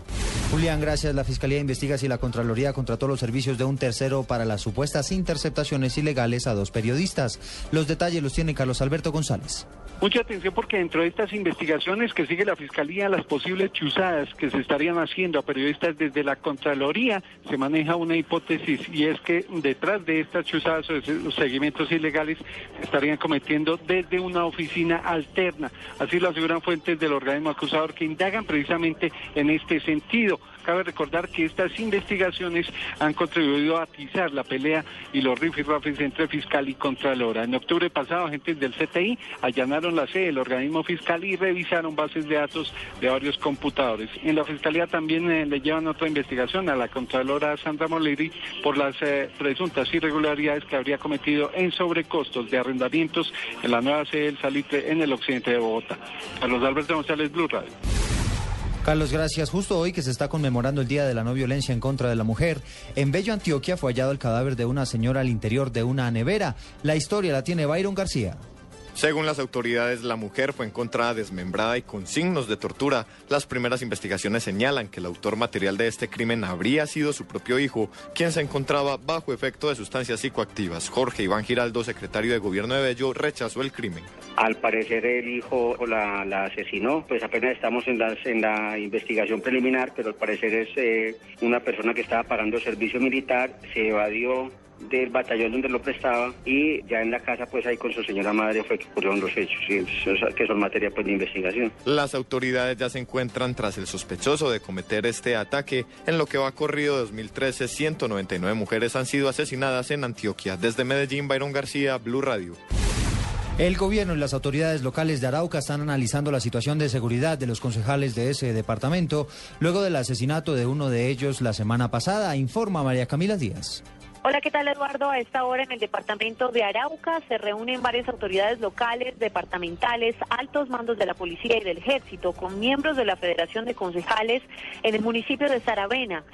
S43: Julián, gracias. La Fiscalía investiga si la Contraloría contrató los servicios de un tercero para las supuestas interceptaciones ilegales a dos periodistas. Los detalles los tiene Carlos Alberto González.
S45: Mucha atención porque dentro de estas investigaciones que sigue la Fiscalía, las posibles chuzadas que se estarían haciendo a periodistas desde la Contraloría, se maneja una hipótesis y es que detrás de estas chuzadas o seguimientos ilegales se estarían cometiendo desde una oficina alterna. Así lo aseguran fuentes del organismo acusador que indagan precisamente en este sentido. Cabe recordar que estas investigaciones han contribuido a atizar la pelea y los rifirrafes entre fiscal y contralora. En octubre pasado, agentes del CTI allanaron la sede del organismo fiscal y revisaron bases de datos de varios computadores. En la fiscalía también eh, le llevan otra investigación a la contralora Sandra Moleri por las eh, presuntas irregularidades que habría cometido en sobrecostos de arrendamientos en la nueva sede del Salitre en el occidente de Bogotá. Carlos Alberto González, Blue Radio.
S43: Carlos, gracias. Justo hoy que se está conmemorando el Día de la No Violencia en contra de la Mujer, en Bello, Antioquia, fue hallado el cadáver de una señora al interior de una nevera. La historia la tiene Byron García.
S46: Según las autoridades, la mujer fue encontrada desmembrada y con signos de tortura. Las primeras investigaciones señalan que el autor material de este crimen habría sido su propio hijo, quien se encontraba bajo efecto de sustancias psicoactivas. Jorge Iván Giraldo, secretario de Gobierno de Bello, rechazó el crimen.
S47: Al parecer el hijo la, la asesinó, pues apenas estamos en, las, en la investigación preliminar, pero al parecer es eh, una persona que estaba pagando servicio militar, se evadió del batallón donde lo prestaba y ya en la casa pues ahí con su señora madre fue que ocurrieron los hechos y que son materia pues de investigación.
S46: Las autoridades ya se encuentran tras el sospechoso de cometer este ataque. En lo que va corrido 2013, 199 mujeres han sido asesinadas en Antioquia. Desde Medellín, Byron García, Blue Radio.
S43: El gobierno y las autoridades locales de Arauca están analizando la situación de seguridad de los concejales de ese departamento luego del asesinato de uno de ellos la semana pasada, informa María Camila Díaz.
S48: Hola, ¿qué tal Eduardo? A esta hora en el departamento de Arauca se reúnen varias autoridades locales, departamentales, altos mandos de la policía y del ejército con miembros de la Federación de Concejales en el municipio de Saravena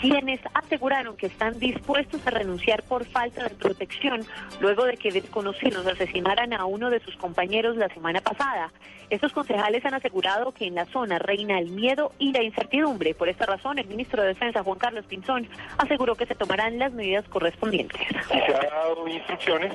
S48: quienes aseguraron que están dispuestos a renunciar por falta de protección luego de que desconocidos asesinaran a uno de sus compañeros la semana pasada. Estos concejales han asegurado que en la zona reina el miedo y la incertidumbre. Por esta razón, el ministro de Defensa, Juan Carlos Pinzón, aseguró que se tomarán las medidas correspondientes.
S49: y se ha dado instrucciones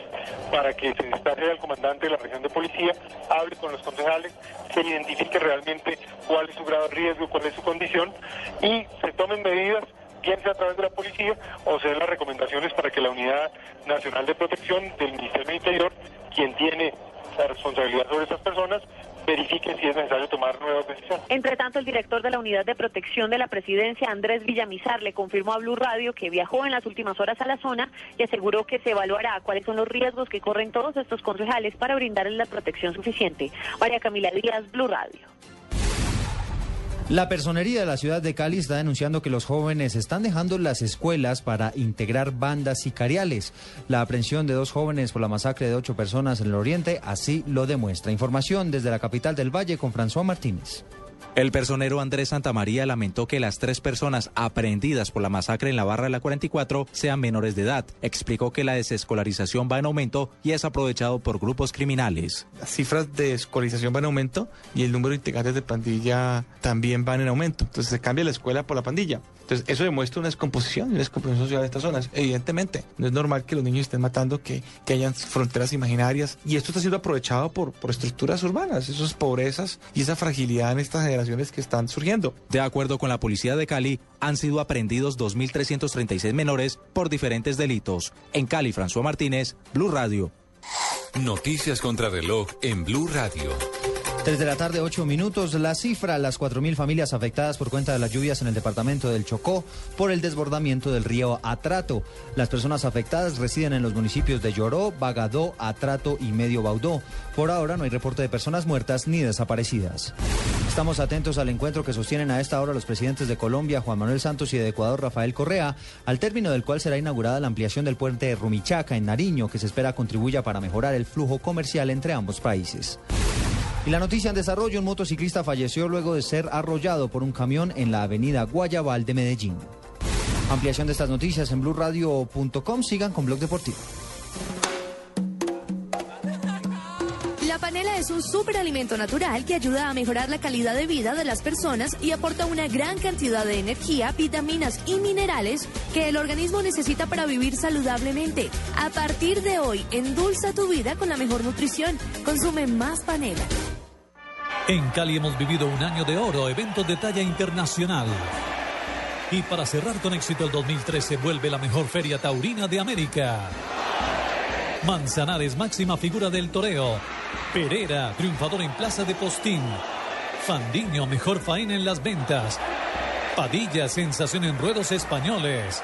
S49: para que se destaque al comandante de la región de policía, hable con los concejales, se identifique realmente cuál es su grado de riesgo, cuál es su condición y se tomen medidas bien sea a través de la policía o se den las recomendaciones para que la Unidad Nacional de Protección del Ministerio del Interior, quien tiene la responsabilidad sobre estas personas, verifique si es necesario tomar nuevas decisiones.
S48: Entre tanto, el director de la Unidad de Protección de la Presidencia, Andrés Villamizar, le confirmó a Blue Radio que viajó en las últimas horas a la zona y aseguró que se evaluará cuáles son los riesgos que corren todos estos concejales para brindarles la protección suficiente. María Camila Díaz, Blue Radio.
S43: La personería de la ciudad de Cali está denunciando que los jóvenes están dejando las escuelas para integrar bandas sicariales. La aprehensión de dos jóvenes por la masacre de ocho personas en el oriente así lo demuestra. Información desde la capital del Valle con François Martínez.
S35: El personero Andrés Santamaría lamentó que las tres personas aprehendidas por la masacre en la barra de la 44 sean menores de edad. Explicó que la desescolarización va en aumento y es aprovechado por grupos criminales.
S50: Las cifras de escolarización van en aumento y el número de integrantes de pandilla también van en aumento. Entonces se cambia la escuela por la pandilla. Entonces eso demuestra una descomposición, una descomposición social de estas zonas. Evidentemente, no es normal que los niños estén matando, que, que hayan fronteras imaginarias. Y esto está siendo aprovechado por, por estructuras urbanas, esas pobrezas y esa fragilidad en estas generaciones que están surgiendo.
S35: De acuerdo con la policía de Cali, han sido aprendidos 2.336 menores por diferentes delitos. En Cali, François Martínez, Blue Radio.
S21: Noticias contra reloj en Blue Radio.
S43: 3 de la tarde, 8 minutos. La cifra, las 4.000 familias afectadas por cuenta de las lluvias en el departamento del Chocó por el desbordamiento del río Atrato. Las personas afectadas residen en los municipios de Lloró, Bagadó, Atrato y Medio Baudó. Por ahora no hay reporte de personas muertas ni desaparecidas. Estamos atentos al encuentro que sostienen a esta hora los presidentes de Colombia, Juan Manuel Santos, y de Ecuador, Rafael Correa, al término del cual será inaugurada la ampliación del puente de Rumichaca en Nariño, que se espera contribuya para mejorar el flujo comercial entre ambos países. Y la noticia en desarrollo, un motociclista falleció luego de ser arrollado por un camión en la avenida Guayabal de Medellín. Ampliación de estas noticias en blueradio.com. Sigan con Blog Deportivo.
S51: La panela es un superalimento natural que ayuda a mejorar la calidad de vida de las personas y aporta una gran cantidad de energía, vitaminas y minerales que el organismo necesita para vivir saludablemente. A partir de hoy, endulza tu vida con la mejor nutrición. Consume más panela.
S52: En Cali hemos vivido un año de oro, eventos de talla internacional. Y para cerrar con éxito el 2013 vuelve la mejor feria taurina de América. Manzanares, máxima figura del toreo. Pereira, triunfador en Plaza de Postín. Fandiño, mejor faena en las ventas. Padilla, sensación en ruedos españoles.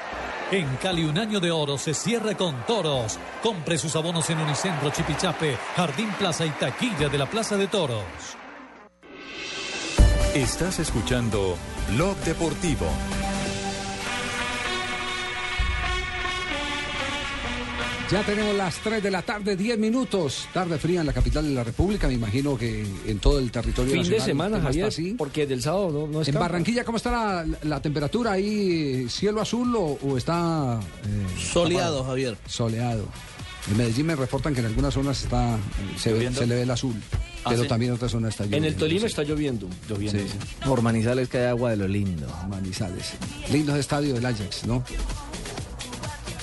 S52: En Cali, un año de oro se cierra con toros. Compre sus abonos en Unicentro, Chipichape, Jardín Plaza y Taquilla de la Plaza de Toros.
S21: Estás escuchando Blog Deportivo.
S6: Ya tenemos las 3 de la tarde, 10 minutos. Tarde fría en la capital de la República, me imagino que en todo el territorio
S8: Fin de
S6: nacional
S8: semana,
S6: el tema está
S8: Javier,
S6: así.
S8: porque del sábado no, no
S6: En. Barranquilla, ¿cómo está la, la temperatura ahí? ¿Cielo azul o, o está...? eh,
S9: Soleado,
S6: tapado?
S9: Javier.
S6: Soleado. En Medellín me reportan que en algunas zonas está se, se le ve el azul,
S9: ¿Ah,
S6: pero
S9: sí?
S6: también en otras zonas está lloviendo.
S8: En el Tolima
S6: sí.
S8: está lloviendo. lloviendo.
S6: Sí.
S9: Por Manizales que hay agua de lo lindo.
S6: Manizales. Lindo estadio del Ajax, ¿no?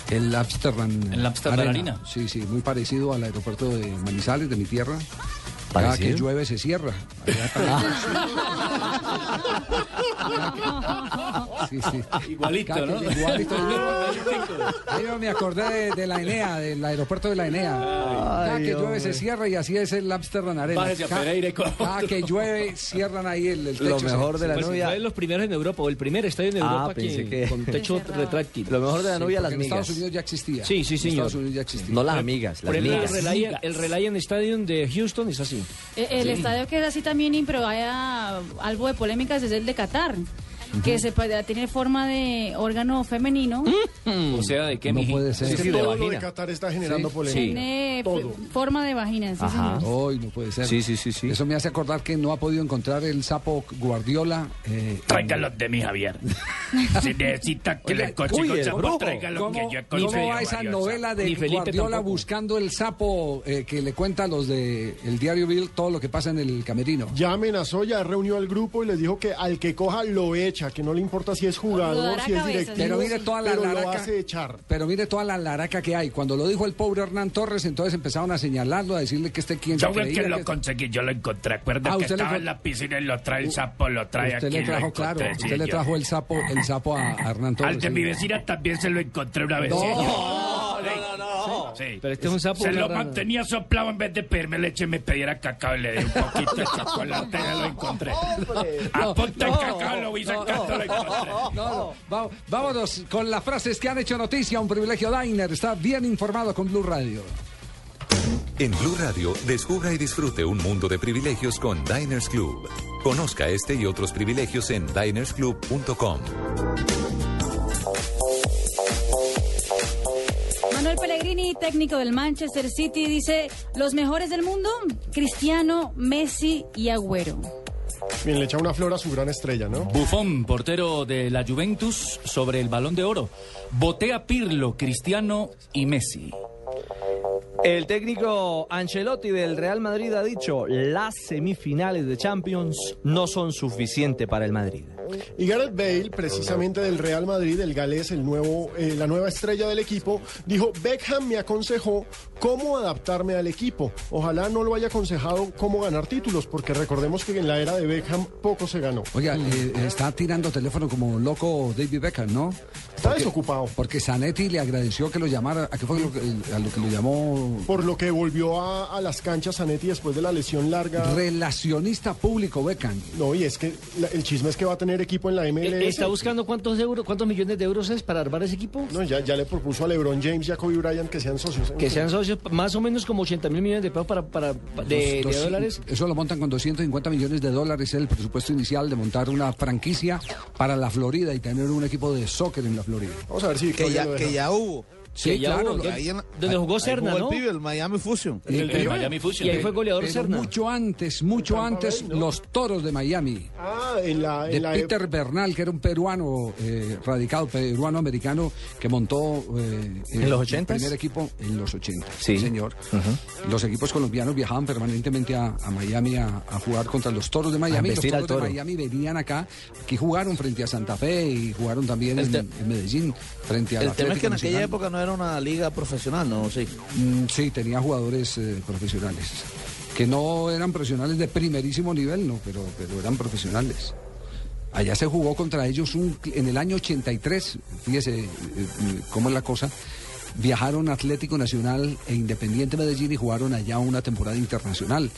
S6: El Amsterdam.
S33: El Amsterdam Arena.
S6: Sí, sí, muy parecido al aeropuerto de Manizales, de mi tierra. Cada que llueve se cierra. Está- Sí, sí.
S33: Igualito,
S6: Cada
S33: ¿no?
S6: Igualito. Yo me acordé de, de la Enea, del aeropuerto de la Enea. Cada que llueve se cierra y así es el Amsterdam Arena. Cada- Cada que llueve cierran ahí el, el
S9: Lo
S6: techo.
S9: mejor de la
S8: Pues
S9: novia-
S8: de los primeros en Europa, o el primer estadio en
S9: Ah,
S8: Europa
S9: pensé
S8: que,
S9: que-
S8: con techo retráctil.
S9: Lo mejor de la
S6: Sí,
S9: novia, las
S6: porque en Estados. Unidos ya existía.
S8: Sí, sí,
S6: En
S8: señor.
S6: Estados Unidos ya existía.
S9: No las amigas, las
S8: el
S9: migas.
S8: Reliant, el Reliant Stadium de Houston es así.
S19: Eh, El estadio que es así también, pero haya algo de polémicas, es el de Qatar. Que se puede tener forma de órgano femenino.
S8: O sea, ¿de qué,
S6: No puede ser.
S7: Es que
S8: Sí, de
S7: todo lo de
S8: vagina.
S7: Qatar está generando
S6: Sí.
S7: polémica.
S19: Tiene forma de vagina, sí,
S9: Ajá.
S6: Hoy no puede ser.
S9: Sí, sí, sí, sí.
S6: Eso me hace acordar que no ha podido encontrar el sapo Guardiola. Eh,
S33: Tráigalo de mi Javier. Si necesita que
S6: Oiga,
S33: le consiga
S6: el
S33: sapo,
S6: brujo.
S33: tráigalo
S6: ¿Cómo,
S33: que yo he
S6: cómo va esa novela de Guardiola
S8: tampoco.
S6: buscando el sapo eh, que le cuenta a los de el diario Bill todo lo que pasa en el camerino?
S7: Ya amenazó, ya reunió al grupo y les dijo que al que coja lo echa, que no le importa si es jugador, si es directivo,
S6: Pero mire toda la
S7: pero lo
S6: laraca.
S7: hace echar.
S6: Pero mire toda la laraca que hay. Cuando lo dijo el pobre Hernán Torres, entonces empezaron a señalarlo, a decirle que este quién
S33: Yo
S6: creía,
S33: que lo
S6: que-
S33: conseguí, yo lo encontré. Acuerda
S6: Ah,
S33: que
S6: le
S33: estaba en la piscina y lo trae el sapo, lo trae
S6: Usted
S33: aquí.
S6: le trajo,
S33: encontré,
S6: claro,
S33: sí,
S6: usted le trajo el sapo, el sapo a, a Hernán Torres.
S33: Al de
S6: sí.
S33: mi vecina también se lo encontré una vez.
S6: No,
S33: yo-
S9: no, no, no.
S33: Sí.
S8: Pero este es un sapo.
S33: Se lo
S8: rana.
S33: mantenía soplado en vez de pedirme leche, me pidiera cacao y le di un poquito de chocolate y lo encontré. A punta de cacao lo vi sacando, lo encontré.
S6: No, no. Va- vámonos con las frases que han hecho noticia. Un privilegio Diner. Está bien informado con Blue Radio.
S21: En Blue Radio, descubra y disfrute un mundo de privilegios con Diners Club. Conozca este y otros privilegios en dinersclub.com.
S19: Pellegrini, técnico del Manchester City, dice, los mejores del mundo, Cristiano, Messi y Agüero.
S7: Bien, le echa una flor a su gran estrella, ¿no?
S33: Buffon, portero de la Juventus, sobre el balón de oro. Botea Pirlo, Cristiano y Messi.
S9: El técnico Ancelotti del Real Madrid ha dicho, las semifinales de Champions no son suficientes para el Madrid.
S7: Y Gareth Bale, precisamente del Real Madrid, el galés, el nuevo, eh, la nueva estrella del equipo, dijo, Beckham me aconsejó cómo adaptarme al equipo. Ojalá no lo haya aconsejado cómo ganar títulos, porque recordemos que en la era de Beckham poco se ganó.
S6: Oiga, eh, está tirando teléfono como loco David Beckham, ¿no?
S7: Está desocupado.
S6: Porque Zanetti le agradeció que lo llamara. ¿A qué fue lo que, a lo que lo llamó?
S7: Por lo que volvió a, a las canchas Zanetti después de la lesión larga.
S6: Relacionista público Beckham.
S7: No, y es que la- el chisme es que va a tener equipo en la MLS.
S8: Eh, ¿Está buscando cuántos euros, cuántos millones de euros es para armar ese equipo?
S7: No, ya, ya le propuso a LeBron James y a Kobe Bryant que sean socios.
S8: Que sean socios, más o menos como 80 mil millones de pesos para, para, de, de
S6: Dos- dos-
S8: dólares.
S6: Eso lo montan con 250 millones de dólares, es el presupuesto inicial de montar una franquicia para la Florida y tener un equipo de soccer en la Florida.
S7: Vamos a ver si
S53: Que ya, que ya hubo.
S6: Sí, claro.
S8: que-
S53: Ahí en-
S8: donde jugó
S53: ahí jugó
S8: ¿no?
S53: El pibe, el Miami Fusion.
S8: El- el Miami Fusion. Y ahí fue goleador
S6: pero
S8: Serna.
S6: mucho antes, mucho antes, los toros de Miami.
S7: Ah, en la...
S6: de
S7: En la
S6: Peter Bernal, que era un peruano eh, radicado, peruano-americano, que montó eh,
S9: ¿En los
S6: el
S9: 80s?
S6: primer equipo en los 80.
S9: Sí.
S6: señor. Los equipos colombianos viajaban permanentemente a, a Miami a, a jugar contra los toros de Miami. Los
S9: vestir
S6: toros
S9: al
S6: de
S9: toro.
S6: Miami venían acá, aquí jugaron frente a Santa Fe y jugaron también en, en Medellín frente a
S53: El tema es que en aquella época no era una liga profesional, ¿no? Sí.
S6: Mm, Sí, tenía jugadores eh, profesionales. Que no eran profesionales de primerísimo nivel, no, pero, pero eran profesionales. Allá se jugó contra ellos en el año 83, fíjese eh, eh, cómo es la cosa. Viajaron Atlético Nacional e Independiente Medellín y jugaron allá una temporada internacional.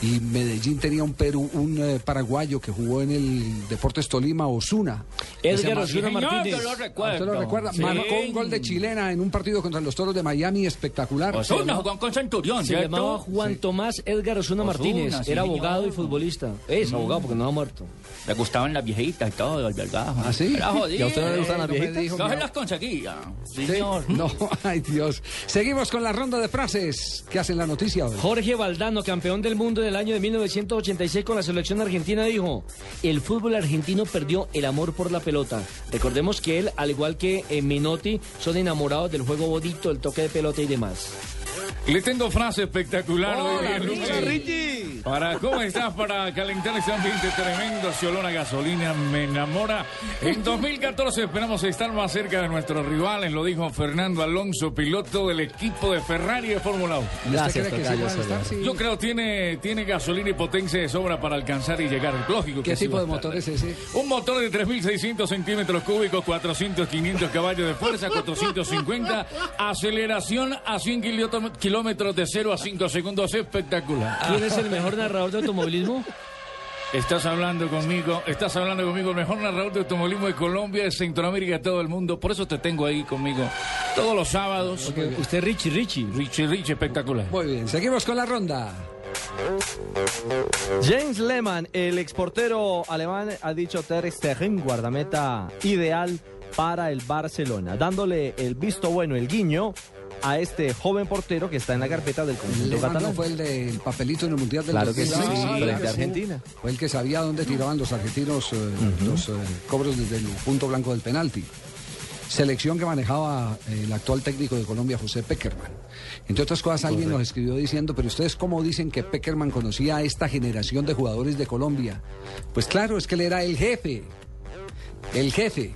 S6: Y Medellín tenía un Perú, un eh, paraguayo que jugó en el Deportes Tolima, Osuna.
S8: Edgar Osuna
S6: Martínez.
S8: Martínez.
S6: ¿Usted lo recuerda?
S8: Sí.
S6: Marcó un gol de chilena en un partido contra los Toros de Miami espectacular.
S8: Osuna
S33: jugó con Centurión,
S8: Se
S33: ¿cierto?
S8: llamaba Juan Tomás Edgar Osuna,
S33: Osuna,
S8: Martínez.
S33: sí,
S8: Era
S33: señor.
S8: abogado y futbolista. Es
S33: Mm.
S8: abogado porque no ha muerto.
S33: Le gustaban las viejitas y todo, el delgado.
S6: ¿Ah, sí?
S33: Era jodido.
S6: ¿Y a usted no le gustan las viejitas?
S33: dijo
S6: No se las
S33: conseguía.
S6: Sí.
S33: Señor.
S6: No, ay Dios. Seguimos con la ronda de frases que hacen la noticia hoy.
S8: Jorge Valdano, campeón del mundo del año de 1986 con la selección argentina, dijo, el fútbol argentino perdió el amor por la pelota. Recordemos que él, al igual que eh, Menotti, son enamorados del juego bonito, el toque de pelota y demás.
S54: Le tengo frase espectacular.
S8: Hola,
S54: de
S8: Richie.
S54: Richie. Para, ¿Cómo estás para calentar ese ambiente tremendo? Si olor a gasolina me enamora. En 2014 esperamos estar más cerca de nuestros rivales, lo dijo Fernando Alonso, piloto del equipo de Ferrari de Fórmula 1.
S6: Gracias, ¿Usted cree que Tocayo estar? Sí.
S54: Yo creo tiene tiene gasolina y potencia de sobra para alcanzar y llegar. Lógico que
S6: ¿Qué
S54: sí
S6: tipo de motor es ese?
S54: Un motor de 3.600 centímetros cúbicos, 400, 500 caballos de fuerza, 450, aceleración a 100 kilómetros- kilómetros de 0 a 5 segundos, espectacular.
S8: ¿Quién es el mejor narrador de automovilismo?
S54: Estás hablando conmigo, estás hablando conmigo, el mejor narrador de automovilismo de Colombia, de Centroamérica, de todo el mundo. Por eso te tengo ahí conmigo todos los sábados.
S8: usted Richie, Richie.
S54: Richie, Richie, espectacular.
S6: Muy bien, seguimos con la ronda.
S9: James Lehmann, el exportero alemán, ha dicho Ter Stegen, guardameta ideal para el Barcelona, dándole el visto bueno, el guiño a este joven portero que está en la carpeta del conjunto catalán.
S6: no fue el del papelito en el Mundial del
S9: Claro que sí,
S6: 2006.
S9: frente a
S6: claro que sí.
S9: Argentina.
S6: Fue el que sabía dónde tiraban los argentinos eh, los eh, cobros desde el punto blanco del penalti. Selección que manejaba eh, el actual técnico de Colombia, José Peckerman. Entre otras cosas, alguien nos escribió diciendo, pero ustedes cómo dicen que Peckerman conocía a esta generación de jugadores de Colombia. Pues claro, es que él era el jefe. El jefe.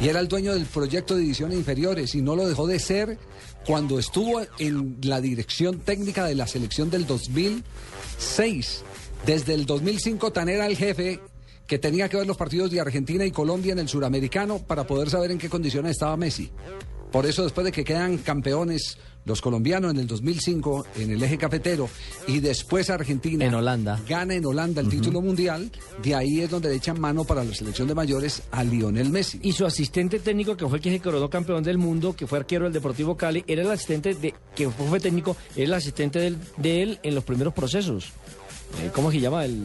S6: Y era el dueño del proyecto de divisiones inferiores y no lo dejó de ser cuando estuvo en la dirección técnica de la selección del 2006. Desde el 2005 tan era el jefe que tenía que ver los partidos de Argentina y Colombia en el suramericano para poder saber en qué condiciones estaba Messi. Por eso después de que quedan campeones los colombianos en el 2005 en el eje cafetero y después Argentina
S9: En Holanda.
S6: gana en Holanda el título mundial, de ahí es donde le echan mano para la selección de mayores a Lionel Messi.
S8: Y su asistente técnico, que fue el que se coronó campeón del mundo, que fue arquero del Deportivo Cali, era el asistente de, que fue técnico, era el asistente del- de él en los primeros procesos. Eh, ¿Cómo se llama el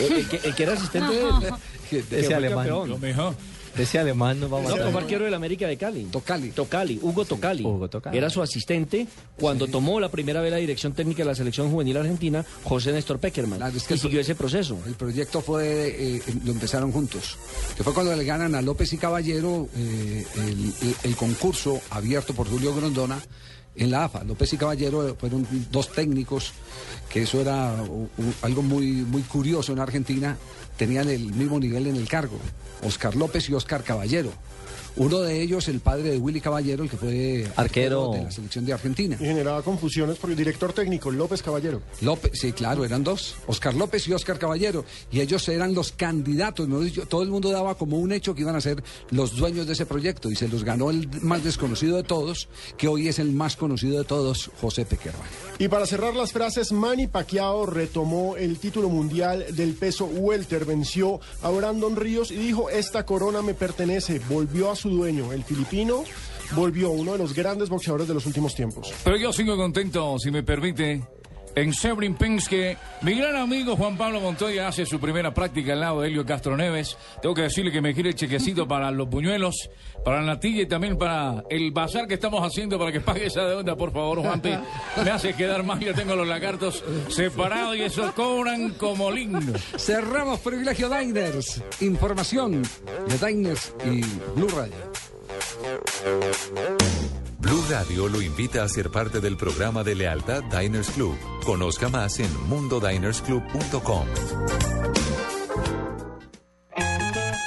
S8: El, el que, el que era asistente de él. que- que
S9: Ese
S8: fue
S9: alemán.
S8: campeón.
S9: Lo mejor. Ese alemán nos va a
S8: No,
S9: matar.
S8: como arquero del América de Cali.
S6: Tocali.
S8: Tocali, Hugo Tocali.
S9: Hugo Tocali.
S8: Era su asistente cuando tomó la primera vez la dirección técnica de la selección juvenil argentina, José Néstor Peckerman.
S6: que
S8: y siguió ese proceso.
S6: El proyecto fue, eh, lo empezaron juntos. Que fue cuando le ganan a López y Caballero eh, el, el- el concurso abierto por Julio Grondona en la AFA. López y Caballero fueron dos técnicos, que eso era algo muy, muy curioso en Argentina. Tenían el mismo nivel en el cargo. Oscar López y Oscar Caballero. Uno de ellos, el padre de Willy Caballero, el que fue
S9: Arquero.
S6: de la selección de Argentina.
S7: Y generaba confusiones porque el director técnico, López Caballero.
S6: López, sí, claro, eran dos, Oscar López y Oscar Caballero, y ellos eran los candidatos, todo el mundo daba como un hecho que iban a ser los dueños de ese proyecto, y se los ganó el más desconocido de todos, que hoy es el más conocido de todos, José Pequerman.
S7: Y para cerrar las frases, Manny Pacquiao retomó el título mundial del peso welter, venció a Brandon Ríos y dijo, esta corona me pertenece, volvió a su dueño, el filipino, volvió uno de los grandes boxeadores de los últimos tiempos.
S33: Pero yo sigo contento, si me permite, en Sebring que mi gran amigo Juan Pablo Montoya hace su primera práctica al lado de Helio Castro Neves. Tengo que decirle que me quiere el chequecito para los buñuelos, para la natilla y también para el bazar que estamos haciendo para que pague esa deuda, por favor, Juanpi. Me hace quedar mal, yo tengo los lagartos separados y eso cobran como lindo.
S6: Cerramos Privilegio Diners, información de Diners y Blue Radio.
S21: Blue Radio lo invita a ser parte del programa de lealtad Diners Club. Conozca más en mundodinersclub.com.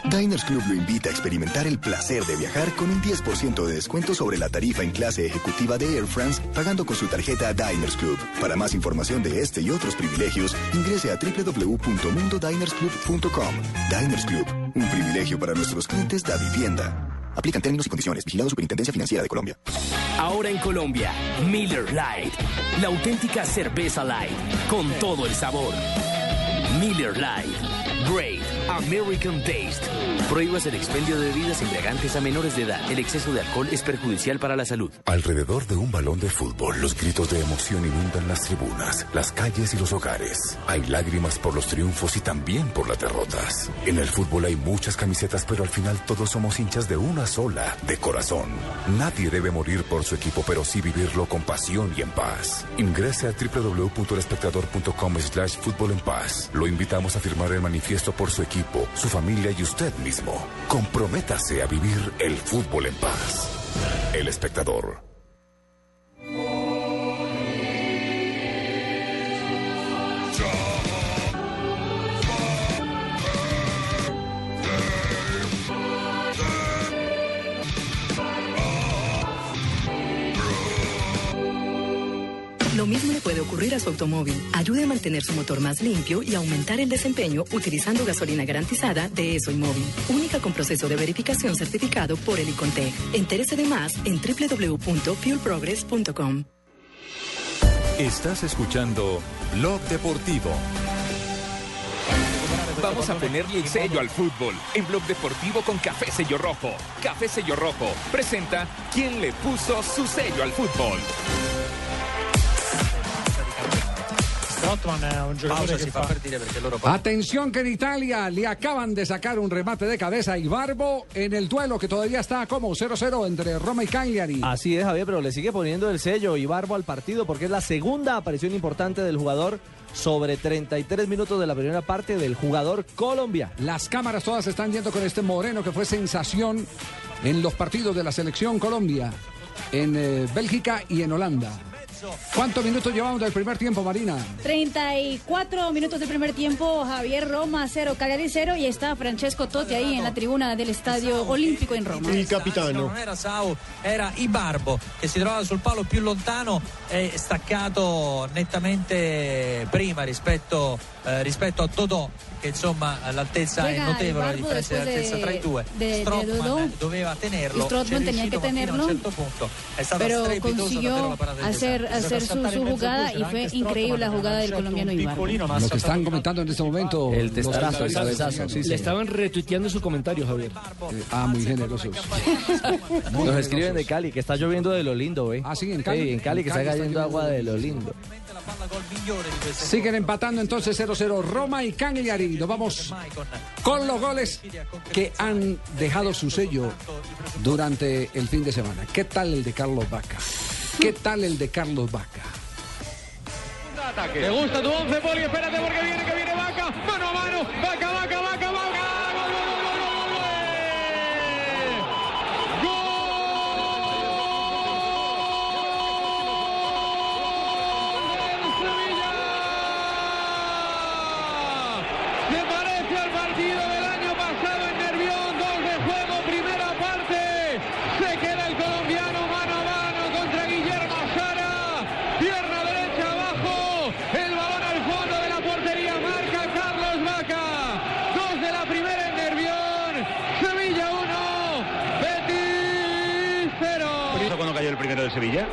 S55: Diners Club lo invita a experimentar el placer de viajar con un 10% de descuento sobre la tarifa en clase ejecutiva de Air France pagando con su tarjeta Diners Club. Para más información de este y otros privilegios, ingrese a www.mundodinersclub.com. Diners Club, un privilegio para nuestros clientes da vivienda. Aplican términos y condiciones. Vigilado Superintendencia Financiera de Colombia.
S20: Ahora en Colombia, Miller Light, la auténtica cerveza light, con todo el sabor. Miller Light, Great American Taste. Prohíbas el expendio de bebidas embriagantes a menores de edad. El exceso de alcohol es perjudicial para la salud.
S56: Alrededor de un balón de fútbol, los gritos de emoción inundan las tribunas, las calles y los hogares. Hay lágrimas por los triunfos y también por las derrotas. En el fútbol hay muchas camisetas, pero al final todos somos hinchas de una sola, de corazón. Nadie debe morir por su equipo, pero sí vivirlo con pasión y en paz. Ingrese a www.espectador.com slash fútbol en paz. Lo invitamos a firmar el manifiesto por su equipo, su familia y usted mismo. Comprométase a vivir el fútbol en paz. El espectador.
S57: Lo mismo le puede ocurrir a su automóvil. Ayude a mantener su motor más limpio y aumentar el desempeño utilizando gasolina garantizada de ESO y Móvil. Única con proceso de verificación certificado por el ICONTEC. Entérese de más en www.fuelprogress.com.
S21: Estás escuchando Blog Deportivo.
S22: Vamos a ponerle el sello al fútbol en Blog Deportivo con Café Sello Rojo. Café Sello Rojo presenta quién le puso su sello al fútbol.
S30: Strottman è un giocatore che fa...
S6: Atención que en Italia le acaban de sacar un remate de cabeza a Ibarbo en el duelo que todavía está como 0-0 entre Roma y Cagliari.
S9: Así es, Javier, pero le sigue poniendo el sello y barbo al partido porque es la segunda aparición importante del jugador sobre 33 minutos de la primera parte del jugador Colombia.
S6: Las cámaras todas están yendo con este Moreno que fue sensación en los partidos de la selección Colombia, en eh, Bélgica y en Holanda. ¿Cuántos minutos llevamos del primer tiempo, Marina?
S19: 34 minutos del primer tiempo, Javier Roma 0, Cagliari 0 y está Francesco Totti ahí en la tribuna del Estadio Olímpico en Roma.
S30: Non era Sau, era Ibarbo che si trovava sul palo più lontano e staccato nettamente prima rispetto, eh, rispetto a Todò che insomma l'altezza è
S19: Juega
S30: notevole, la differenza di altezza tra i due.
S19: de- de
S30: Strootman
S19: Dodò.
S30: doveva tenerlo, è
S19: tenía que
S30: fino a
S19: tenerlo,
S30: un certo punto è stata
S19: pero consiguió hacer, hacer su, su jugada y fue increíble la jugada del colombiano Ibarbo.
S6: Lo que están comentando en este momento.
S8: El
S6: los
S8: testarazo, el cabezazo. Le estaban retuiteando su comentario, Javier.
S6: Eh, ah, muy generosos.
S9: Nos escriben de Cali que está lloviendo de lo lindo, ¿eh?
S6: Ah, sí, en
S9: Cali. en Cali que está cayendo agua
S6: de
S9: de lo lindo.
S29: Queste
S6: Siguen empatando entonces 0-0 Roma y Cagliari. Nos vamos con los goles que han dejado su sello durante el fin de semana. ¿Qué tal el de Carlos Vaca? ¿Qué tal el de Carlos Vaca?
S58: Me gusta tu once, Poli, espérate porque viene, que viene Vaca, mano a mano, Vaca, Vaca, Vaca, Vaca.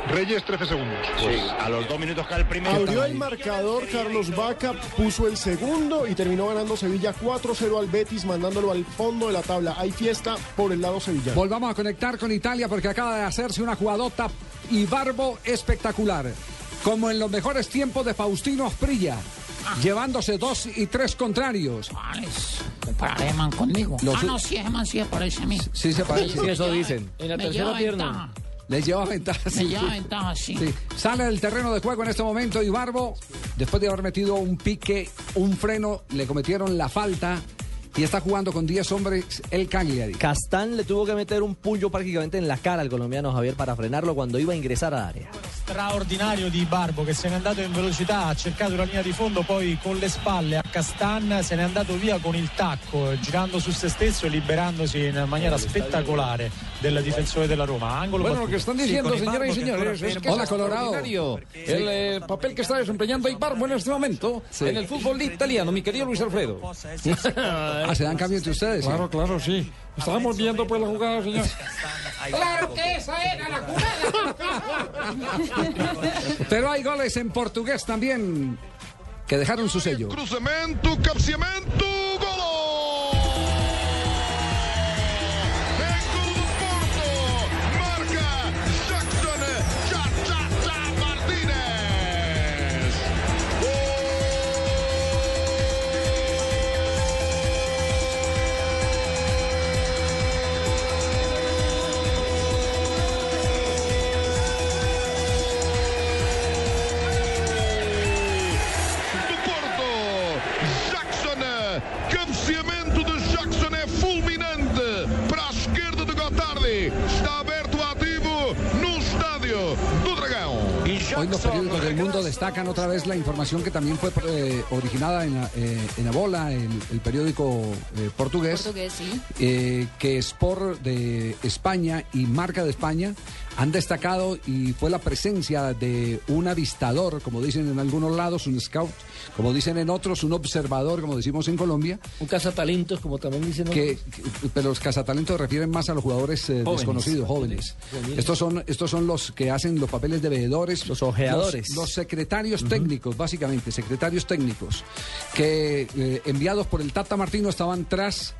S59: Reyes 13 segundos. Pues a los dos minutos cae el primero.
S7: Abrió el marcador, Carlos Vaca puso el segundo y terminó ganando Sevilla 4-0 al Betis, mandándolo al fondo de la tabla. Hay fiesta por el lado sevillano.
S6: Volvamos a conectar con Italia porque acaba de hacerse una jugadota y barbo espectacular. Como en los mejores tiempos de Faustino Asprilla. Llevándose dos y tres contrarios.
S60: Compararé man conmigo.
S6: Los-
S60: ah, no, sí, ese man sí se parece a mí.
S6: Sí se parece.
S60: Sí, eso dicen.
S6: En la
S60: Me
S6: tercera pierna. Les lleva ventaja.
S60: Me
S6: sí,
S60: lleva ventaja, sí.
S6: Sí. Sale del terreno de juego en este momento y Barbo, después de haber metido un pique, un freno, le cometieron la falta y está jugando con 10 hombres el Cagliari.
S9: Castán le tuvo que meter un puño prácticamente en la cara al colombiano Javier para frenarlo cuando iba a ingresar al área.
S29: straordinario di Barbo che se n'è andato in velocità, ha cercato la linea di fondo, poi con le spalle a Castan se n'è andato via con il tacco, girando su se stesso e liberandosi in maniera spettacolare del difensore della Roma. Angolo
S61: Bueno, lo
S29: battuto.
S61: que están diciendo, señoras y señores, es que es extraordinario el eh, papel que está desempeñando Ibarbo en este momento en el fútbol italiano, mi querido Luis Alfredo.
S6: Ah, se dan cambio entre ustedes.
S61: Claro, claro, sí. Estábamos viendo pues la jugada, señor.
S60: Claro que esa era la
S6: Pero hay goles en portugués también que dejaron su sello.
S62: Cruzamento, cabeceamento,
S6: Hoy los periódicos del mundo destacan otra vez la información que también fue eh, originada en, eh, en Abola, el, el periódico eh, portugués,
S63: Portugués, sí.
S6: eh, que Sport de España y Marca de España han destacado y fue la presencia de un avistador, como dicen en algunos lados, un scout, como dicen en otros, un observador, como decimos en Colombia.
S8: Un cazatalentos, como también dicen
S6: Que, pero los cazatalentos refieren más a los jugadores eh,
S8: Jóvenes.
S6: desconocidos, jóvenes. Estos son, estos son los que hacen los papeles de veedores. Los
S9: ojeadores.
S6: Los, los secretarios técnicos, básicamente, secretarios técnicos, que eh, enviados por el Tata Martino estaban tras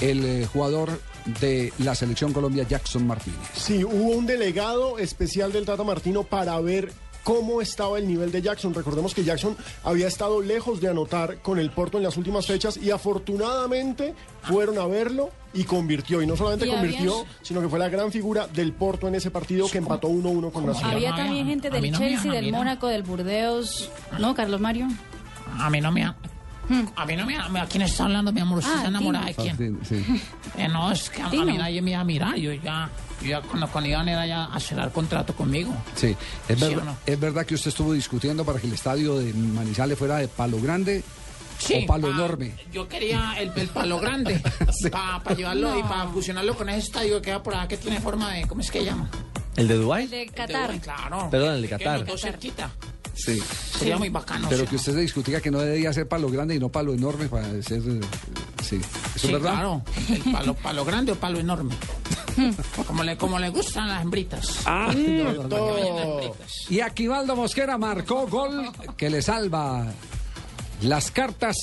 S6: el eh, jugador de la selección Colombia, Jackson Martínez.
S7: Sí, hubo un delegado especial del Tata Martino para ver cómo estaba el nivel de Jackson. Recordemos que Jackson había estado lejos de anotar con el Porto en las últimas fechas y afortunadamente fueron a verlo y convirtió. Y no solamente
S63: Y
S7: convirtió,
S63: había-
S7: sino que fue la gran figura del Porto en ese partido que empató 1-1 con Nacional.
S63: Había también gente
S60: a mí
S63: del
S60: no
S63: Chelsea, del. Mónaco, del Burdeos. ¿No, Carlos Mario?
S60: A mí no me... A mí no me... ¿A quién está hablando, mi amor? ¿Usted
S63: Ah,
S60: está enamorada de
S63: Tino.
S60: quién?
S6: Sí.
S60: Eh, no, es que a, a
S63: Tino.
S60: mí nadie me iba a mirar. Yo ya... Yo ya cuando, cuando iban era ya a cerrar contrato conmigo.
S6: Sí, es,
S60: ¿Sí
S6: verdad,
S60: no?
S6: es verdad que usted estuvo discutiendo para que el estadio de Manizales fuera de palo grande o palo
S60: pa-
S6: enorme.
S60: Yo quería el, el palo grande para llevarlo y para fusionarlo con ese estadio que queda por acá que tiene forma de... ¿Cómo es que llama?
S9: ¿El de Dubái?
S63: De Qatar.
S60: Claro.
S9: Perdón, el de
S60: Que
S9: Qatar.
S60: dos cerquita.
S6: Sí.
S60: Sería muy bacano.
S6: Pero
S60: sí.
S6: que usted se discutía que no debía ser palo grande y no palo enorme para ser. eh, Sí, ¿eso
S60: Sí,
S6: es verdad?
S60: claro. El palo, palo grande o palo enorme. como, le, como le gustan las hembritas.
S6: Ah, no, no.
S60: hembritas.
S6: Y Aquivaldo Mosquera marcó gol que le salva las cartas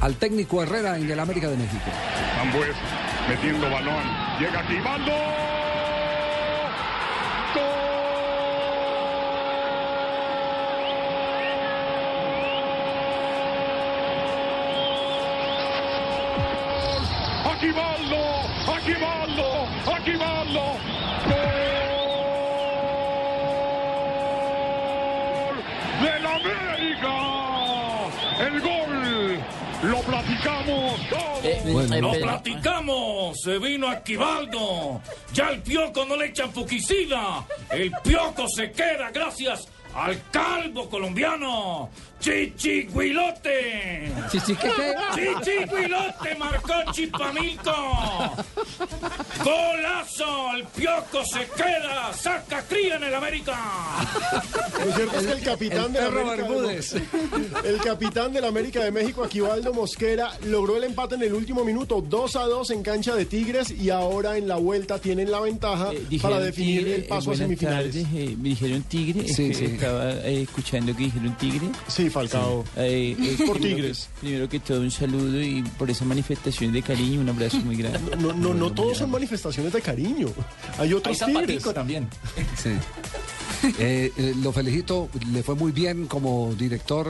S6: al técnico Herrera en el América de México.
S62: Ambues metiendo balón. Llega Aquivaldo. aquí va Aldo. Gol del América. El gol lo platicamos todos.
S54: Eh, lo eh, platicamos. Se vino Aquivaldo. Ya el pioco no le echa fuquicida. El pioco se queda gracias al calvo colombiano. Chichihuilote.
S6: ¿Chichi qué?
S54: Chichihuilote marcó Chipamilco. Golazo, el pioco se queda. Saca cría en el América.
S7: Lo cierto es que el capitán
S6: el
S7: de la América de el capitán de la América de México, Aquivaldo Mosquera, logró el empate en el último minuto, 2 a 2 en cancha de Tigres y ahora en la vuelta tienen la ventaja para definir el paso a semifinales.
S64: me dijeron Tigre.
S7: Sí,
S64: es que
S7: sí.
S64: Estaba eh, escuchando que dijeron Tigre.
S7: Sí, Falcao.
S64: Eh, eh,
S7: Por Tigres.
S64: que- Primero que todo, un saludo y por esa manifestación de cariño, un abrazo muy grande.
S7: No, no, no todos son manifestaciones de cariño. Hay otros
S33: Hay
S7: tigres.
S33: también.
S6: Sí. Eh, eh, lo felicito, le fue muy bien como director,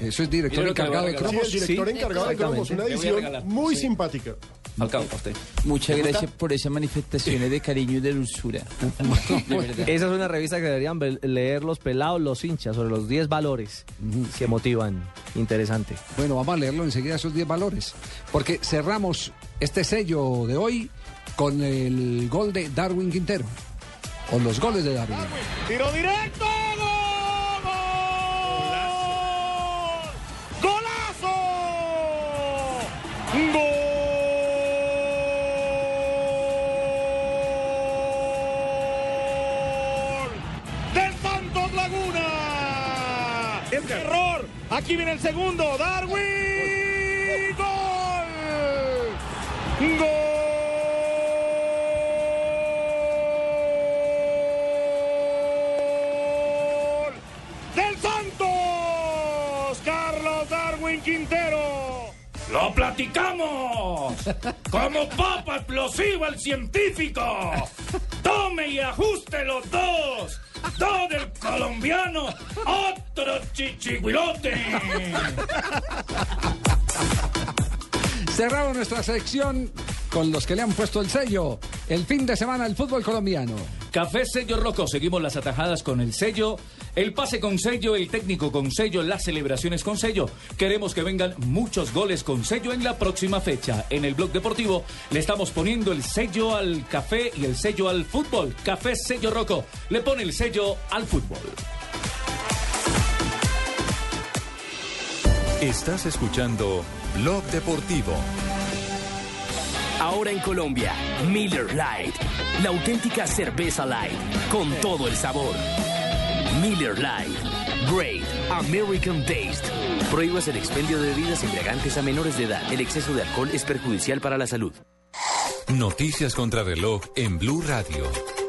S6: eh, eso es director encargado de cromos.
S7: Sí, el director encargado de cromos, una edición muy
S33: Sí.
S7: simpática.
S33: Falcao, a usted.
S64: Muchas gracias por esas manifestaciones de cariño y de dulzura. De verdad.
S9: Esa es una revista que deberían leer los pelados, los hinchas, sobre los 10 valores que motivan. Interesante.
S6: Bueno, vamos a leerlo enseguida esos 10 valores, porque cerramos este sello de hoy con el gol de Darwin Quintero, o los goles de Darwin.
S62: Tiro directo. ¡Gol! ¡Golazo! ¡Gol! Aquí viene el segundo. ¡Darwin! ¡Gol! ¡Gol! ¡Del Santos! Carlos Darwin Quintero.
S54: ¡Lo platicamos! ¡Como papa explosiva el científico! ¡Tome y ajuste los dos! ¡Dos del colombiano! ¡Otro chichiguilote!
S6: Cerramos nuestra sección con los que le han puesto el sello, el fin de semana del fútbol colombiano.
S33: Café Sello Roco, seguimos las atajadas con el sello, el pase con sello, el técnico con sello, las celebraciones con sello. Queremos que vengan muchos goles con sello en la próxima fecha. En el blog deportivo le estamos poniendo el sello al café y el sello al fútbol. Café Sello Roco le pone el sello al fútbol.
S21: Estás escuchando Blog Deportivo.
S20: Ahora en Colombia, Miller Lite, la auténtica cerveza light, con todo el sabor. Miller Lite, Great American Taste. Prohíbas el expendio de bebidas embriagantes a menores de edad. El exceso de alcohol es perjudicial para la salud.
S21: Noticias contra reloj en Blue Radio.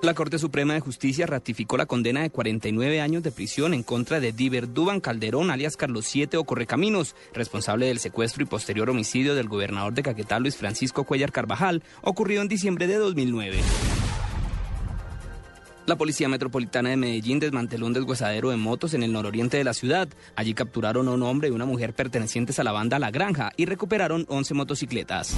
S65: La Corte Suprema de Justicia ratificó la condena de 49 años de prisión en contra de Diver Duban Calderón, alias Carlos Siete o Correcaminos, responsable del secuestro y posterior homicidio del gobernador de Caquetá, Luis Francisco Cuellar Carvajal, ocurrido en diciembre de 2009. La Policía Metropolitana de Medellín desmanteló un desguazadero de motos en el nororiente de la ciudad. Allí capturaron a un hombre y una mujer pertenecientes a la banda La Granja y recuperaron 11 motocicletas.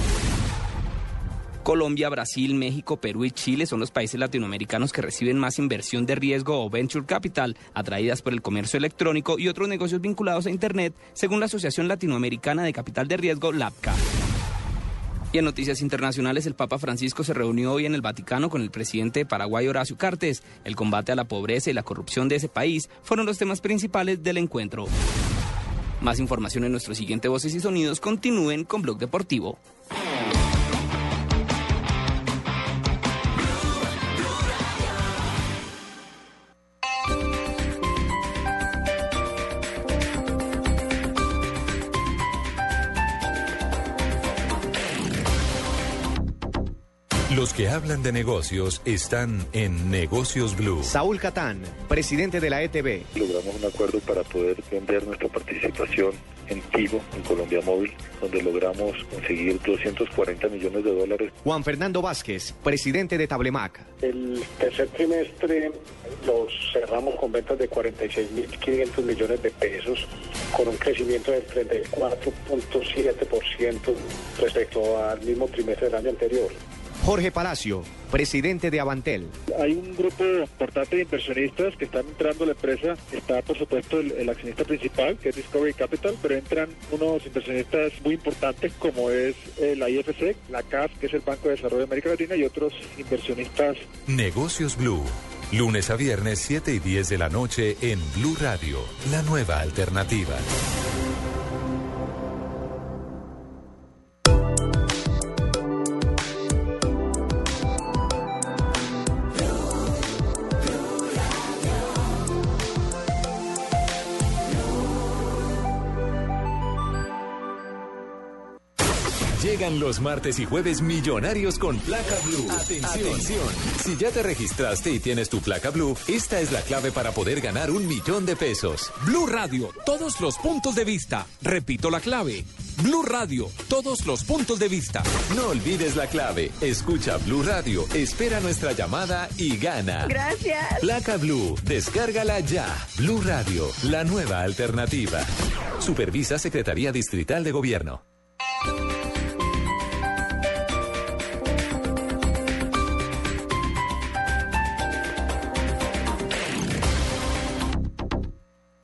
S65: Colombia, Brasil, México, Perú y Chile son los países latinoamericanos que reciben más inversión de riesgo o venture capital atraídas por el comercio electrónico y otros negocios vinculados a Internet, según la Asociación Latinoamericana de Capital de Riesgo, LAPCA. Y en noticias internacionales, el Papa Francisco se reunió hoy en el Vaticano con el presidente de Paraguay, Horacio Cartes. El combate a la pobreza y la corrupción de ese país fueron los temas principales del encuentro. Más información en nuestro siguiente Voces y Sonidos. Continúen con Blog Deportivo.
S21: Que hablan de negocios están en Negocios Blue.
S66: Saúl Catán, presidente de la ETB.
S67: Logramos un acuerdo para poder vender nuestra participación en Tigo, en Colombia Móvil, donde logramos conseguir 240 millones de dólares.
S66: Juan Fernando Vázquez, presidente de Tablemac.
S68: El tercer trimestre lo cerramos con ventas de 46.500 millones de pesos, con un crecimiento del 34.7% respecto al mismo trimestre del año anterior.
S66: Jorge Palacio, presidente de Avantel.
S67: Hay un grupo importante de inversionistas que están entrando a la empresa. Está, por supuesto, el, el accionista principal, que es Discovery Capital, pero entran unos inversionistas muy importantes como es eh, la IFC, la CAF, que es el Banco de Desarrollo de América Latina, y otros inversionistas.
S21: Negocios Blue. Lunes a viernes 7 y 10 de la noche en Blue Radio, la nueva alternativa. Llegan los martes y jueves millonarios con placa blue. Atención. Si ya te registraste y tienes tu placa blue, esta es la clave para poder ganar un millón de pesos.
S22: Blue Radio, todos los puntos de vista. Repito la clave. Blue Radio, todos los puntos de vista.
S21: No olvides la clave. Escucha Blue Radio, espera nuestra llamada y gana.
S69: Gracias.
S21: Placa Blue, descárgala ya. Blue Radio, la nueva alternativa. Supervisa Secretaría Distrital de Gobierno.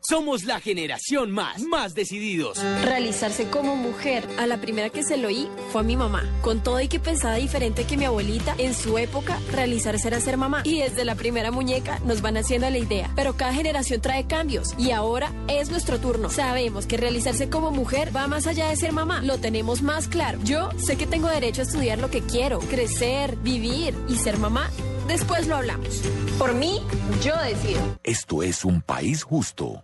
S20: Somos la generación más, más decididos.
S70: Realizarse como mujer. A la primera que se lo oí fue a mi mamá. Con todo y que pensaba diferente que mi abuelita, en su época, realizarse era ser mamá. Y desde la primera muñeca nos van haciendo la idea. Pero cada generación trae cambios. Y ahora es nuestro turno. Sabemos que realizarse como mujer va más allá de ser mamá. Lo tenemos más claro. Yo sé que tengo derecho a estudiar lo que quiero, crecer, vivir y ser mamá. Después lo hablamos. Por mí, yo decido.
S21: Esto es un país justo.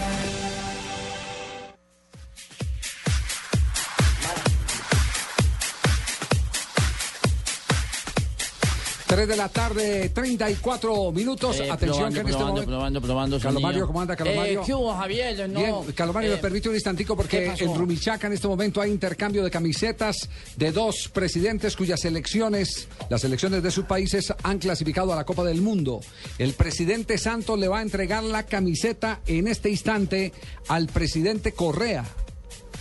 S6: Tres de la tarde, 34 minutos.
S64: Eh,
S6: Atención
S64: probando,
S6: que en este momento...
S64: probando, probando,
S6: Carlos Mario,
S64: sonido.
S6: ¿cómo anda, Carlos
S64: Eh,
S6: Mario?
S64: ¿Qué hubo, Javier? No,
S6: Bien, Carlos Mario,
S64: eh,
S6: me permite un instantico porque en Rumichaca en este momento hay intercambio de camisetas de dos presidentes cuyas selecciones, las selecciones de sus países, han clasificado a la Copa del Mundo. El presidente Santos le va a entregar la camiseta en este instante al presidente Correa.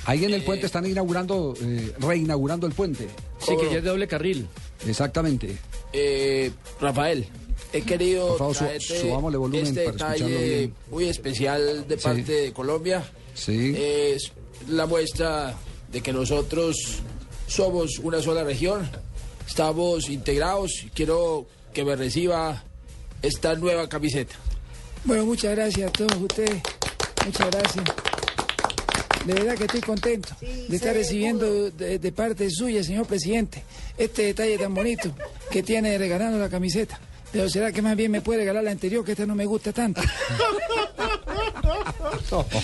S6: Ahí en el puente están inaugurando, eh, reinaugurando el puente.
S8: Sí, que ya es de doble carril.
S6: Exactamente.
S64: Eh, Rafael, he querido
S6: Por favor, su- volumen
S64: este
S6: para
S64: detalle muy especial de
S6: Sí.
S64: parte de Colombia.
S6: Sí.
S64: Es la muestra de que nosotros somos una sola región, estamos integrados quiero que me reciba esta nueva camiseta.
S71: Bueno, muchas gracias a todos ustedes. Muchas gracias. De verdad que estoy contento de estar recibiendo de, de parte suya, señor presidente, este detalle tan bonito que tiene regalando la camiseta. Pero será que más bien me puede regalar la anterior, que esta no me gusta tanto.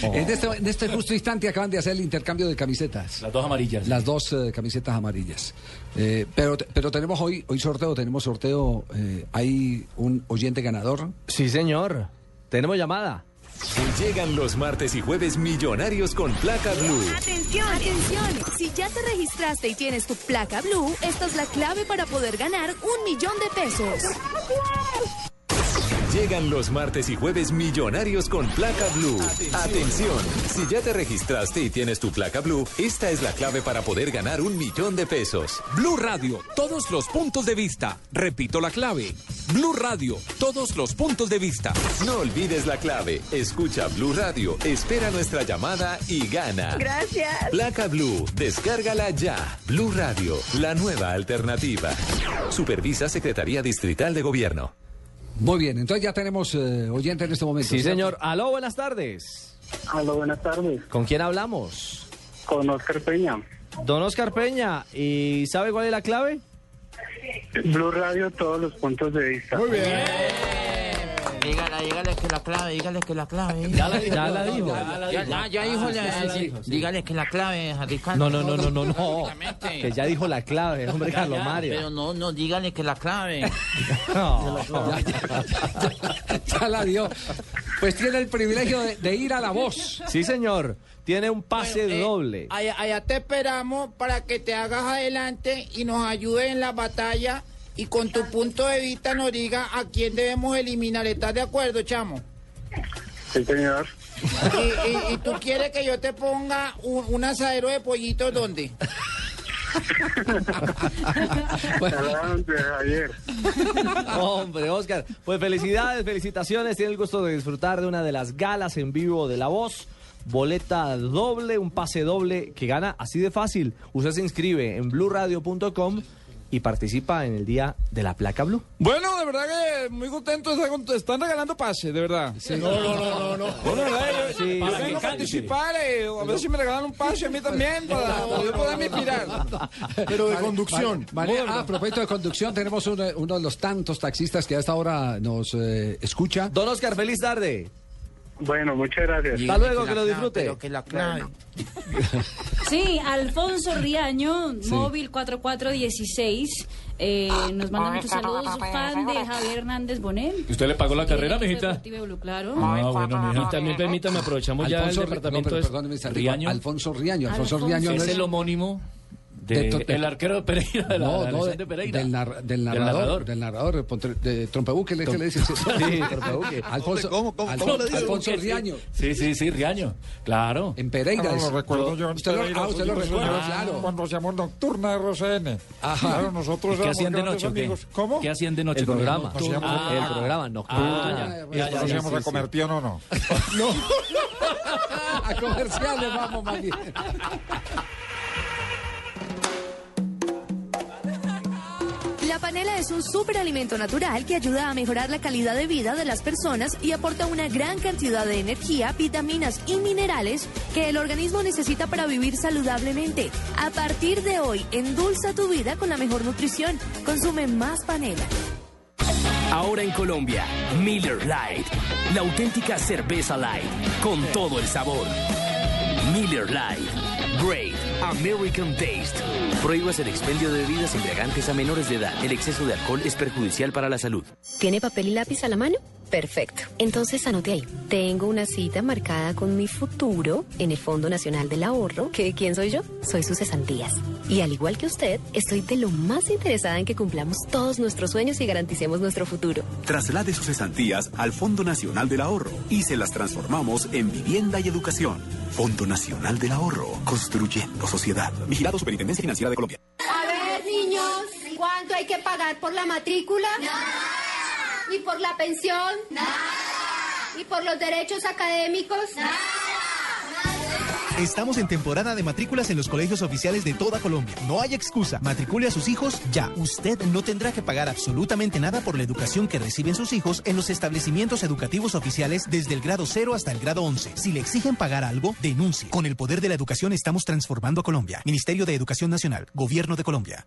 S6: En, este, en este justo instante acaban de hacer el intercambio de camisetas.
S33: Las dos amarillas.
S6: Las dos eh, camisetas amarillas. Eh, pero, pero tenemos hoy, hoy sorteo, tenemos sorteo. eh, hay un oyente ganador.
S9: Sí, señor. Tenemos llamada.
S21: Llegan los martes y jueves millonarios con placa blue.
S51: Atención, atención. Si ya te registraste y tienes tu placa blue, esta es la clave para poder ganar un millón de pesos.
S21: Llegan los martes y jueves millonarios con placa blue. Atención. Si ya te registraste y tienes tu placa blue, esta es la clave para poder ganar un millón de pesos.
S22: Blue Radio, todos los puntos de vista. Repito la clave. Blue Radio, todos los puntos de vista.
S21: No olvides la clave. Escucha Blue Radio, espera nuestra llamada y gana.
S51: Gracias.
S21: Placa Blue, descárgala ya. Blue Radio, la nueva alternativa. Supervisa Secretaría Distrital de Gobierno.
S6: Muy bien, entonces ya tenemos eh, oyente en este momento.
S9: Sí,
S6: ¿cierto?
S9: señor. Aló, buenas tardes.
S68: Aló, buenas tardes.
S9: ¿Con quién hablamos?
S68: Con Oscar Peña.
S9: Don Oscar Peña. ¿Y sabe cuál es la clave?
S68: Blue Radio, todos los puntos de vista. Muy bien.
S29: Dígale, dígale que la clave, dígale que la clave.
S9: Ya la dijo. Ya la dijo.
S29: Ya, ya, dijo la. Dígale que la clave, Ricardo.
S9: No, no, no, no, no, no. Que ya dijo la clave, hombre,
S29: Ya,
S9: Carlos
S29: ya,
S9: Mario.
S29: Pero no, no, dígale que la clave.
S9: No.
S6: Ya la dio. Pues tiene el privilegio de, de ir a la voz.
S9: Sí, señor. Tiene un pase
S60: eh,
S9: doble.
S60: Allá, allá te esperamos para que te hagas adelante y nos ayudes en la batalla y con tu punto de vista nos diga a quién debemos eliminar. ¿Estás de acuerdo, chamo?
S68: Sí, señor.
S60: ¿Y, y- y tú quieres que yo te ponga un, un asadero de pollitos dónde?
S9: ayer. Hombre, Oscar, pues felicidades, felicitaciones. Tiene el gusto de disfrutar de una de las galas en vivo de La Voz. Boleta doble, un pase doble que gana así de fácil. Usted se inscribe en bluradio.com y participa en el día de la placa blue.
S64: Bueno, de verdad que muy contento. están- regalando pases, de verdad.
S72: No, no, no, no, no.
S64: Bueno, de verdad, yo,
S9: Sí,
S64: yo
S9: para
S64: vengo a
S9: que
S64: participar, eh, a ver si me regalan un pase a mí también, para, para yo poderme inspirar.
S72: Pero de
S6: Vale,
S72: conducción.
S6: vale. Ah, a propósito de conducción, tenemos uno, uno de los tantos taxistas que a esta hora nos eh, escucha.
S9: Don Oscar, feliz tarde.
S68: Bueno, muchas gracias.
S9: Hasta luego, que lo disfrute.
S60: Pero que la clave.
S19: Sí, Alfonso Riaño, móvil 4416. Eh, nos manda muchos saludos, fan de Javier Hernández Bonet.
S33: ¿Usted le pagó la carrera, mijita?
S19: Claro.
S33: Ah, bueno,
S8: Y
S33: mija.
S8: también permítame, aprovechamos ya el departamento
S6: no, pero perdón,
S33: Riaño.
S6: Alfonso Riaño. Alfonso,
S19: Alfonso.
S6: Riaño no
S33: Es
S6: es
S33: el homónimo
S6: De
S33: de el arquero de Pereira, de la,
S6: no,
S33: de la
S6: no,
S33: de Pereira.
S6: del, nar- del narrador, del narrador, Ponte- de Trompebuque, ¿le que le dice? Sí,
S33: Trompebuque.
S6: Alfonso,
S33: ¿Cómo, cómo,
S6: Alfonso,
S33: cómo le dice?
S6: Alfonso Riaño.
S33: Sí, sí, sí, Riaño. Claro.
S6: En Pereira.
S69: Ah,
S6: es-
S69: lo recuerdo yo en
S6: Usted lo,
S69: Pereira,
S6: ah, usted lo recuerda, claro.
S69: Cuando hacíamos Nocturna RCN.
S6: Ajá.
S69: Claro, nosotros
S33: ¿Y qué hacían de noche o qué?
S69: amigos. ¿Cómo?
S33: ¿Qué hacían de noche?
S9: El programa.
S33: Ah,
S9: el programa.
S33: Ah, ya, ya,
S69: hacíamos
S33: sí,
S69: a comer tío, no, no.
S6: A comerciales vamos más bien.
S51: La panela es un superalimento natural que ayuda a mejorar la calidad de vida de las personas y aporta una gran cantidad de energía, vitaminas y minerales que el organismo necesita para vivir saludablemente. A partir de hoy, endulza tu vida con la mejor nutrición. Consume más panela.
S20: Ahora en Colombia, Miller Lite, la auténtica cerveza light, con todo el sabor. Miller Lite, Great American Taste. Prohíbas el expendio de bebidas embriagantes a menores de edad. El exceso de alcohol es perjudicial para la salud.
S73: ¿Tiene papel y lápiz a la mano? Perfecto. Entonces anote ahí. Tengo una cita marcada con mi futuro en el Fondo Nacional del Ahorro. ¿Que quién soy yo? Soy sus cesantías. Y al igual que usted, estoy de lo más interesada en que cumplamos todos nuestros sueños y garanticemos nuestro futuro.
S74: Traslade sus cesantías al Fondo Nacional del Ahorro y se las transformamos en vivienda y educación. Fondo Nacional del Ahorro, construyendo sociedad. Vigilado Superintendencia Financiera de Colombia.
S75: A ver, niños, ¿cuánto hay que pagar por la matrícula? ¿Y por la pensión? ¿Y por los derechos académicos?
S76: Estamos en temporada de matrículas en los colegios oficiales de toda Colombia. No hay excusa. Matricule a sus hijos ya. Usted no tendrá que pagar absolutamente nada por la educación que reciben sus hijos en los establecimientos educativos oficiales desde el grado 0 hasta el grado 11. Si le exigen pagar algo, denuncie. Con el poder de la educación estamos transformando a Colombia. Ministerio de Educación Nacional. Gobierno de Colombia.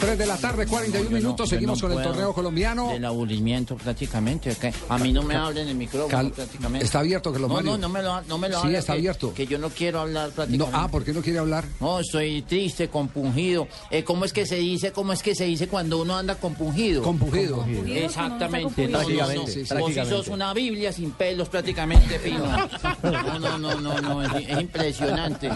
S6: 3 de la tarde, 41 minutos. Seguimos con el torneo colombiano.
S60: Del aburrimiento prácticamente. a mí no me hablen el micrófono
S6: Cal-
S60: prácticamente.
S6: está abierto, que lo
S60: No, no, no me lo, no me lo
S6: Sí,
S60: hablen,
S6: está
S60: que-
S6: abierto.
S60: Que yo no quiero hablar
S6: No,
S60: prácticamente.
S6: ah, ¿por qué no quiere hablar?
S60: No, estoy triste, compungido. Eh, ¿Cómo es que se dice? ¿Cómo es que se dice cuando uno anda compungido?
S6: Compungido.
S60: Compungido, Exactamente.
S9: cuando uno está
S60: No, no,
S9: compungido.
S60: no.
S9: Sí, sí, sí.
S60: Vos
S9: Prácticamente.
S60: sos una Biblia sin pelos prácticamente, Pino. No, no, no, no, no, es, es impresionante.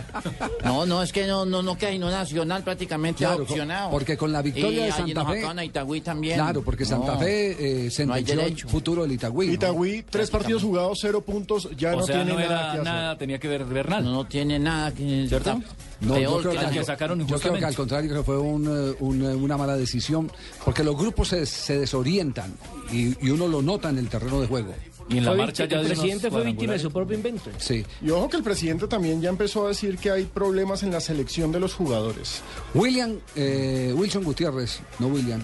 S60: No, no, es que no, no, no, que hay no nacional prácticamente
S6: Claro,
S60: adopcionado.
S6: porque con la victoria
S60: Y
S6: de Santa Fe-
S60: a Itagüí también.
S6: Claro, porque Santa
S60: No.
S6: Fe eh,
S60: No
S6: sentenció el
S60: derecho.
S6: futuro del Itagüí. ¿no?
S72: Itagüí, tres partidos jugados, cero puntos, ya
S33: o
S72: no
S33: sea,
S72: tiene
S33: no
S72: nada
S33: era
S72: que hacer.
S33: nada, tenía que ver Bernal.
S60: No, tiene nada que...
S33: ¿Cierto?
S6: No,
S60: Peor
S6: yo creo
S60: que
S6: al-
S60: que
S33: sacaron
S6: yo creo que al contrario que fue un, eh, un, eh, una mala decisión, porque los grupos se, se desorientan y, y uno lo nota en el terreno de juego.
S33: Y en la
S8: Fue
S33: marcha ya
S8: el presidente fue víctima de su propio invento.
S6: Sí.
S72: Y ojo que el presidente también ya empezó a decir que hay problemas en la selección de los jugadores.
S6: William, eh, Wilson Gutiérrez, no William.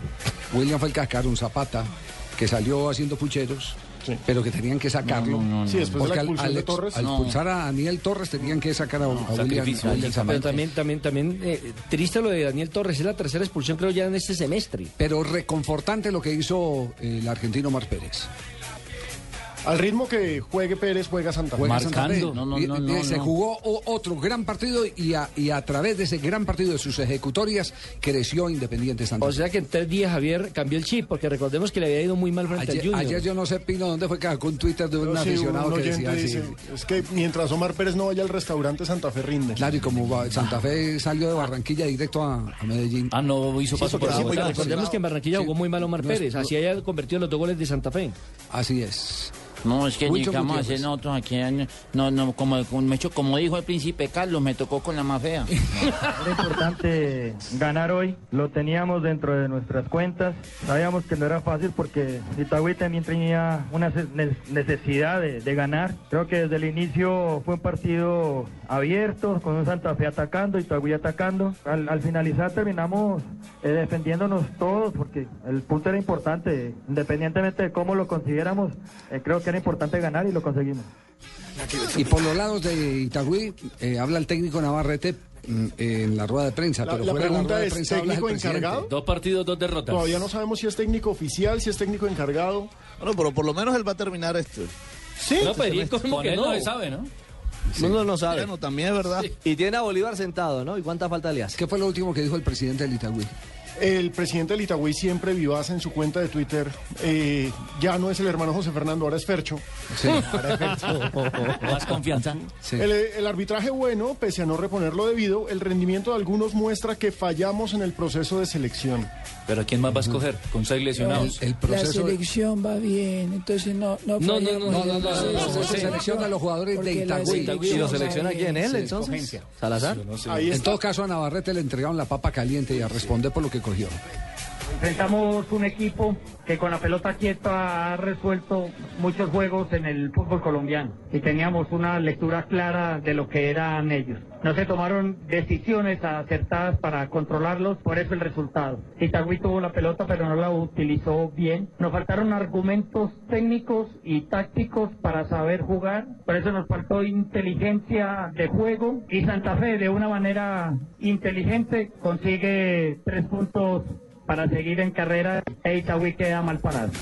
S6: William fue el cascarón Zapata, que salió haciendo pucheros. Pero que tenían que sacarlo.
S72: Sí, después de
S6: Porque
S72: la
S6: al,
S72: expulsión
S6: al
S72: de Torres.
S6: al expulsar a Daniel Torres tenían que sacar a, a William,
S33: sacrificio,
S6: a William
S8: Pero también, también, también eh, triste lo de Daniel Torres. Es la tercera expulsión, creo, ya en este semestre.
S6: Pero reconfortante lo que hizo el argentino Mar Pérez.
S7: Al ritmo que juegue Pérez, juega Santa Fe.
S6: Juega Santa Fe.
S60: No, no,
S6: Y-
S60: no,
S6: y
S60: no,
S6: se
S60: no.
S6: jugó otro gran partido y a, y a través de ese gran partido de sus ejecutorias creció Independiente Santa Fe.
S8: O sea que en tres días Javier cambió el chip, porque recordemos que le había ido muy mal frente al
S6: Ayer,
S8: Junior.
S6: ayer yo no sé, Pino, dónde fue que sacó un Twitter de un
S7: Pero sí,
S6: aficionado
S7: un
S6: que decía así.
S7: dice, es que mientras Omar Pérez no vaya al restaurante Santa Fe rinde.
S6: Claro, y como va- Santa Fe salió de Barranquilla directo a, a Medellín.
S33: Ah, no hizo
S8: Sí, porque, sí, recordemos que en Barranquilla
S6: Sí.
S8: jugó muy mal Omar Pérez,
S6: no-
S8: así haya convertido los dos goles de Santa Fe.
S6: Así es.
S60: No, es que
S6: Mucho Gutiérrez.
S60: hacer nosotros aquí. No, no, como, como, dijo el príncipe Carlos, me tocó con la más fea.
S77: Era importante ganar hoy, lo teníamos dentro de nuestras cuentas, sabíamos que no era fácil porque Itagüí también tenía una ce- ne- necesidad de, de ganar. Creo que desde el inicio fue un partido abierto, con un Santa Fe atacando, Itagüí atacando. Al, al finalizar terminamos eh, defendiéndonos todos porque el punto era importante, independientemente de cómo lo consiguiéramos, eh, creo que era importante ganar y lo conseguimos.
S6: Y por los lados de Itagüí, eh, habla el técnico Navarrete mm, en la rueda de prensa.
S7: La-
S6: pero
S7: la
S6: fuera rueda de prensa
S7: ¿técnico encargado?
S33: Dos partidos, dos derrotas.
S7: Todavía no sabemos si es técnico oficial, si es técnico encargado.
S12: Bueno, pero por lo menos él va a terminar esto.
S7: Sí,
S8: No, pero ¿y cómo
S33: Con
S8: que no?
S33: no sabe, ¿no?
S9: Uno no sabe.
S12: Bueno, también es verdad.
S9: Y tiene a Bolívar sentado, ¿no? ¿Y cuánta falta le hace?
S6: ¿Qué fue lo último que dijo el presidente del Itagüí?
S7: El presidente del Itagüí siempre vivaz en su cuenta de Twitter. eh, ya no es el hermano José Fernando, ahora es Fercho.
S6: Sí.
S7: Ahora es Fercho.
S33: Más confianza.
S6: Sí.
S7: El, el arbitraje bueno, pese a no reponerlo debido, el rendimiento de algunos muestra que fallamos en el proceso de selección.
S33: Pero ¿a quién más va a escoger? Con seis lesionados.
S6: El
S78: La
S6: proceso.
S78: selección va bien, entonces no no
S8: No, no, no,
S6: No, se selecciona a los jugadores de
S78: la
S6: Itagüí.
S9: ¿Y lo selecciona
S78: bien.
S9: quién? ¿Él entonces? ¿Salazar?
S6: En todo caso, a Navarrete le entregaron la papa caliente y a responder por lo que cogió.
S77: Enfrentamos un equipo que con la pelota quieta ha resuelto muchos juegos en el fútbol colombiano y teníamos una lectura clara de lo que eran ellos. No se tomaron decisiones acertadas para controlarlos, por eso el resultado. Itagüí tuvo la pelota pero no la utilizó bien. Nos faltaron argumentos técnicos y tácticos para saber jugar, por eso nos faltó inteligencia de juego y Santa Fe de una manera inteligente consigue tres puntos para seguir en carrera e Itagüí queda mal parado.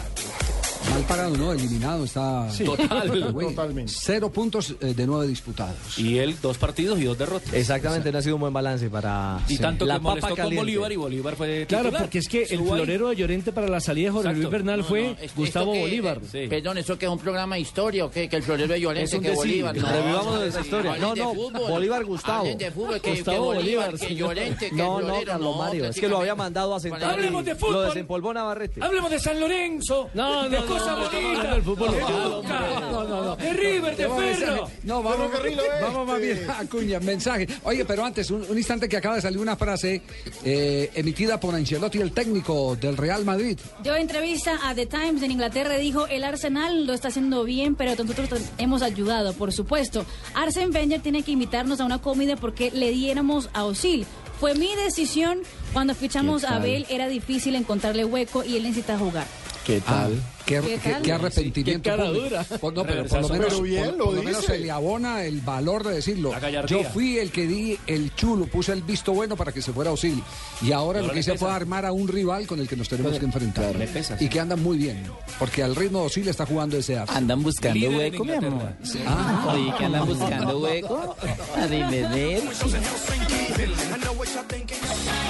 S6: Mal parado, ¿no? Eliminado está.
S33: Total.
S6: Itagüí.
S7: Totalmente.
S6: Cero puntos eh, de nueve disputados.
S33: Y él, dos partidos y dos derrotas.
S9: Exactamente, no ha sido un buen balance para
S33: Y tanto
S9: la
S33: que molestó
S9: papa
S33: con
S9: caliente.
S33: Bolívar y Bolívar fue
S8: Claro,
S33: titular.
S8: porque es que el florero de Llorente para la salida de Jorge
S33: Exacto.
S8: Luis Bernal
S60: No,
S8: fue
S60: no, es-
S8: Gustavo
S60: que-
S8: Bolívar.
S60: eh, Perdón, ¿eso que es un programa de historia o qué? Que el florero de Llorente,
S8: Es un
S60: que
S8: decir.
S60: Bolívar. No,
S9: Revivamos
S60: no,
S9: esa
S60: sí,
S9: historia. No,
S60: de
S9: no,
S60: fútbol.
S9: Bolívar Gustavo.
S60: De fútbol, que,
S8: Gustavo
S60: que Bolívar,
S8: Bolívar,
S60: que. Llorente, que
S9: No, no, Carlos Mario, es que lo había mandado a sentar.
S33: Hablemos de fútbol.
S9: Lo desempolvó Navarrete.
S33: Hablemos de San Lorenzo.
S8: No,
S33: de
S8: no, fútbol
S33: de
S8: local,
S33: Boca,
S6: No, no, no.
S33: de River, de
S6: Vamos a
S33: Ferro.
S6: No, vamos, vamos más bien a Acuña, mensaje. Oye, pero antes, un, un instante que acaba de salir una frase eh, emitida por Ancelotti, el técnico del Real Madrid.
S19: Yo entrevista a The Times en Inglaterra dijo, el Arsenal lo está haciendo bien, pero nosotros hemos ayudado, por supuesto. Arsene Wenger tiene que invitarnos a una comida porque le diéramos a Osil. Fue mi decisión. Cuando fichamos
S6: ¿Qué
S19: a? Abel era difícil encontrarle hueco y él necesita jugar.
S9: ¿Qué tal?
S6: Ah, qué,
S19: ¿Qué
S6: qué- qué arrepentimiento.
S8: Qué cara
S6: público.
S8: dura.
S6: Por- no, pero por lo menos,
S7: Pero bien,
S6: por-
S7: lo
S6: por lo menos
S7: dice.
S6: se le abona el valor de decirlo. Yo fui el que di el chulo, puse el visto bueno para que se fuera Osil. Y ahora lo que hice fue armar a un rival con el que nos tenemos que enfrentar. y
S33: sí.
S6: que andan muy bien. Porque al ritmo de Osil está jugando ese Arsenal.
S60: Andan buscando hueco, mi amor.
S33: Inglaterra.
S6: Ah.
S60: Oye, que andan buscando hueco.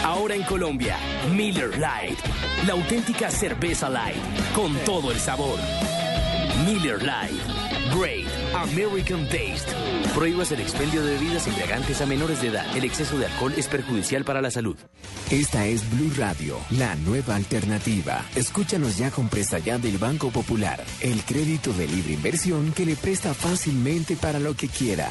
S20: Ahora en Colombia, Miller Lite, la auténtica cerveza light, con todo el sabor. Miller Lite, Great American Taste. Prohíbas el expendio de bebidas embriagantes a menores de edad. El exceso de alcohol es perjudicial para la salud.
S79: Esta es Blue Radio, la nueva alternativa. Escúchanos ya con presta ya del Banco Popular, el crédito de libre inversión que le presta fácilmente para lo que quiera.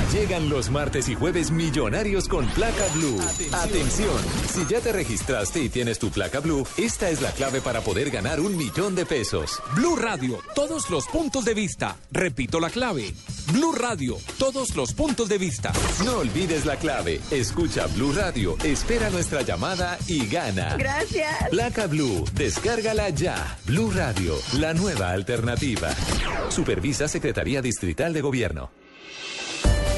S21: Llegan los martes y jueves millonarios con placa blue. Atención. Si ya te registraste y tienes tu placa blue, esta es la clave para poder ganar un millón de pesos.
S80: Blue Radio, todos los puntos de vista. Repito la clave. Blue Radio, todos los puntos de vista.
S21: No olvides la clave. Escucha Blue Radio, espera nuestra llamada y gana.
S81: Gracias.
S21: Placa Blue, descárgala ya. Blue Radio, la nueva alternativa. Supervisa Secretaría Distrital de Gobierno.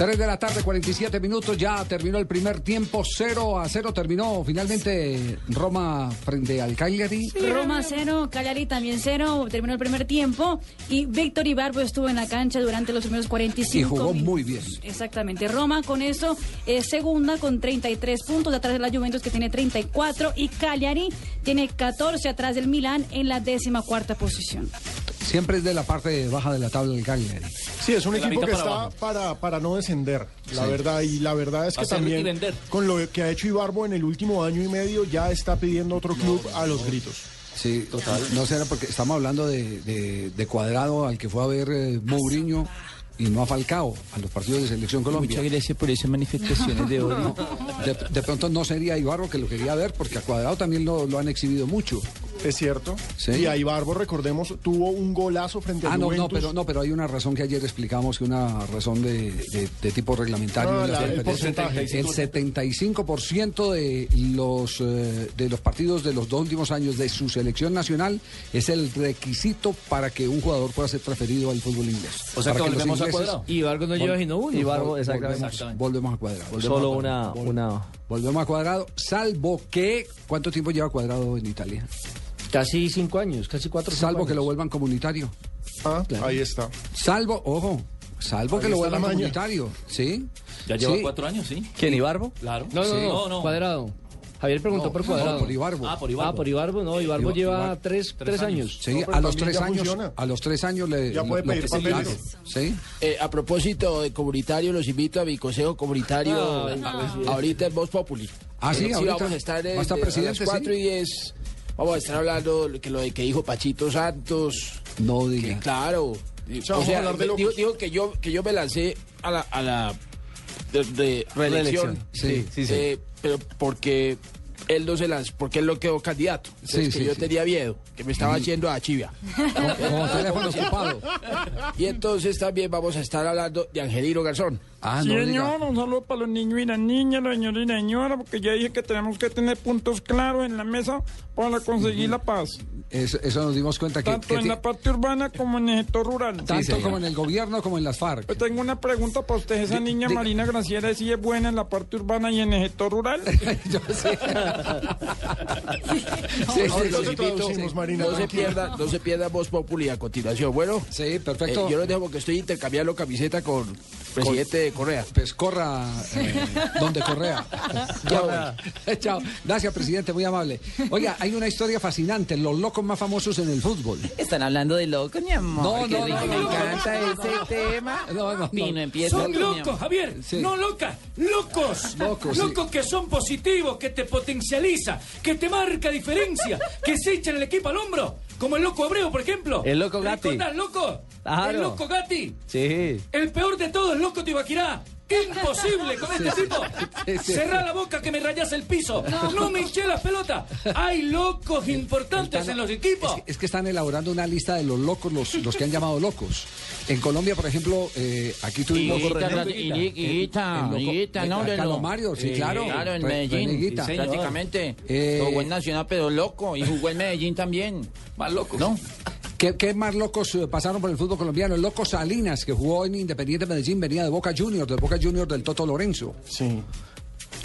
S6: 3 de la tarde, 47 minutos, ya terminó el primer tiempo, 0 a 0 terminó finalmente Roma frente al Cagliari.
S19: Roma 0, Cagliari también 0, terminó el primer tiempo y Víctor Ibarbo estuvo en la cancha durante los primeros 45
S6: Y jugó
S19: minutos.
S6: muy bien.
S19: Exactamente, Roma con eso es segunda con 33 puntos, atrás de la Juventus que tiene 34 y Cagliari tiene 14 atrás del Milán en la décima cuarta posición.
S6: Siempre es de la parte baja de la tabla del Cagliari.
S72: Sí, es un
S6: De
S72: equipo que
S6: para
S72: está
S6: abajo.
S72: para, para no descender, la
S6: Sí.
S72: verdad. Y la verdad es que
S33: Hacer
S72: también, con lo que ha hecho Ibarbo en el último año y medio, ya está pidiendo otro club a los gritos.
S6: Sí, total. No será porque estamos hablando de, de- de Cuadrado al que fue a ver eh, Mourinho y no a Falcao a los partidos de Selección Colombia.
S8: Muchas gracias por esas manifestaciones de odio.
S6: De, de pronto no sería Ibarro que lo quería ver porque a Cuadrado también lo, lo han exhibido mucho.
S72: Es cierto.
S6: Sí.
S72: Y a Ibarbo, recordemos, tuvo un golazo frente a
S6: Ah, no, no, pero no, pero hay una razón que ayer explicamos, que una razón de, de- de tipo reglamentario.
S72: Ah, la- el porcentaje.
S6: El 75% de los eh, de los partidos de los dos últimos años de su selección nacional es el requisito para que un jugador pueda ser transferido al fútbol inglés.
S8: O sea que
S6: Para
S8: volvemos a
S6: ingleses-
S8: Cuadrado. Y Ibargo no lleva sino uno.
S9: Ibargo,
S6: Vol-
S9: exactamente.
S6: Volvemos, volvemos a cuadrado. volvemos
S9: Solo
S6: a
S9: una, una.
S6: Volvemos a cuadrado, salvo que. ¿Cuánto tiempo lleva cuadrado en Italia?
S8: Casi cinco años, casi cuatro. cinco
S6: Salvo que
S8: años.
S6: lo vuelvan comunitario.
S72: Ah, ahí está.
S6: Salvo, ojo, salvo
S72: Ahí
S6: que lo vuelvan comunitario. ¿Sí?
S33: Ya lleva
S6: Sí.
S33: cuatro años, ¿sí?
S9: ¿Quién, Ibarbo?
S33: Claro.
S8: No, no,
S33: Sí.
S8: no, Cuadrado. Javier preguntó
S6: No,
S8: por
S6: no,
S8: Cuadrado.
S6: por Ibarbo.
S33: Ah, por Ibarbo.
S8: Ah, por Ibarbo, no, Ibarbo
S6: Ibar-
S8: lleva tres, tres años.
S6: Sí,
S72: No, pero
S6: a los tres años,
S72: funciona.
S6: a los tres años le
S72: Ya puede pedir papeles.
S6: Sí.
S78: Eh, a propósito de comunitario, los invito a mi consejo comunitario
S8: Ay,
S78: a- ahorita en Voz Populi.
S6: Ah, sí,
S78: Eh,
S6: ahorita.
S78: vamos a estar en,
S6: a
S78: las 4
S6: sí.
S78: y 10. Vamos a estar hablando lo que lo de que dijo Pachito Santos.
S6: No
S78: Que,
S6: diga.
S78: claro.
S72: O sea, vamos a hablar de locos.
S78: dijo, dijo que yo que yo me lancé a la, a la de, de reelección.
S6: Sí,
S9: sí, sí.
S78: Eh, pero porque él no se lanzó, porque él no quedó candidato. Entonces,
S6: Sí,
S78: que
S6: sí,
S78: yo
S6: sí.
S78: tenía miedo, que me estaba haciendo a chivia.
S6: Como teléfono ocupado.
S78: Y entonces también vamos a estar hablando de Angelino Garzón.
S6: Ah, no.
S82: Señor, un saludo para los niños y las niñas, los señores y la señora, porque ya dije que tenemos que tener puntos claros en la mesa para conseguir la paz,
S6: Eso, eso nos dimos cuenta que,
S82: tanto
S6: que
S82: en la parte urbana como en el sector rural.
S6: tanto como en el gobierno como en las FARC.
S82: Yo tengo una pregunta para usted, esa niña
S6: di-
S82: Marina Graciela, si es buena en la parte urbana y en el sector rural.
S6: Yo sé.
S78: Sí,
S72: traducimos, Marina,
S78: no se pierda, no se pierda Voz Populi a continuación. Bueno,
S6: Sí, perfecto.
S78: eh, yo los dejo porque estoy intercambiando camiseta con presidente Correa.
S6: Pues corra eh, donde Correa. Ya voy. Chao. Gracias, presidente, muy amable. Oiga, hay una historia fascinante, los locos más famosos en el fútbol.
S60: Están hablando de locos, mi amor.
S6: No,
S60: Qué
S6: no,
S60: rico,
S6: no,
S60: me
S6: no,
S60: encanta
S6: no,
S60: ese
S6: no.
S60: tema.
S6: No, no,
S60: empieza.
S33: Son locos, Javier.
S6: Sí.
S33: No locas, locos.
S6: Locos, sí.
S33: Que son positivos, que te que te marca diferencia, que se echan el equipo al hombro. Como el loco Abreu, por ejemplo.
S9: El loco Gatti.
S33: ¿Recordás, loco?
S9: Claro.
S33: El loco Gatti.
S9: Sí.
S33: El peor de todo, el loco Tibaquirá. Imposible con este tipo. Cerrá la boca que me rayas el piso. No, me hinché las pelotas. Hay locos importantes en los equipos.
S6: Es que, es que están elaborando una lista de los locos, los, los que han llamado locos. En Colombia, por ejemplo, eh, aquí tuvimos...
S60: Higuita,
S6: loco-
S60: no, de lo-
S6: Mario, sí, claro.
S60: Claro, en Medellín.
S6: René Higuita.
S60: Sí, prácticamente. Jugó en Nacional, pero loco. Y jugó en Medellín también.
S33: Más locos.
S60: ¿No?
S6: ¿Qué, qué más locos eh, pasaron por el fútbol colombiano? El loco Salinas, que jugó en Independiente Medellín, venía de Boca Juniors, del Boca Juniors del Toto Lorenzo.
S72: Sí.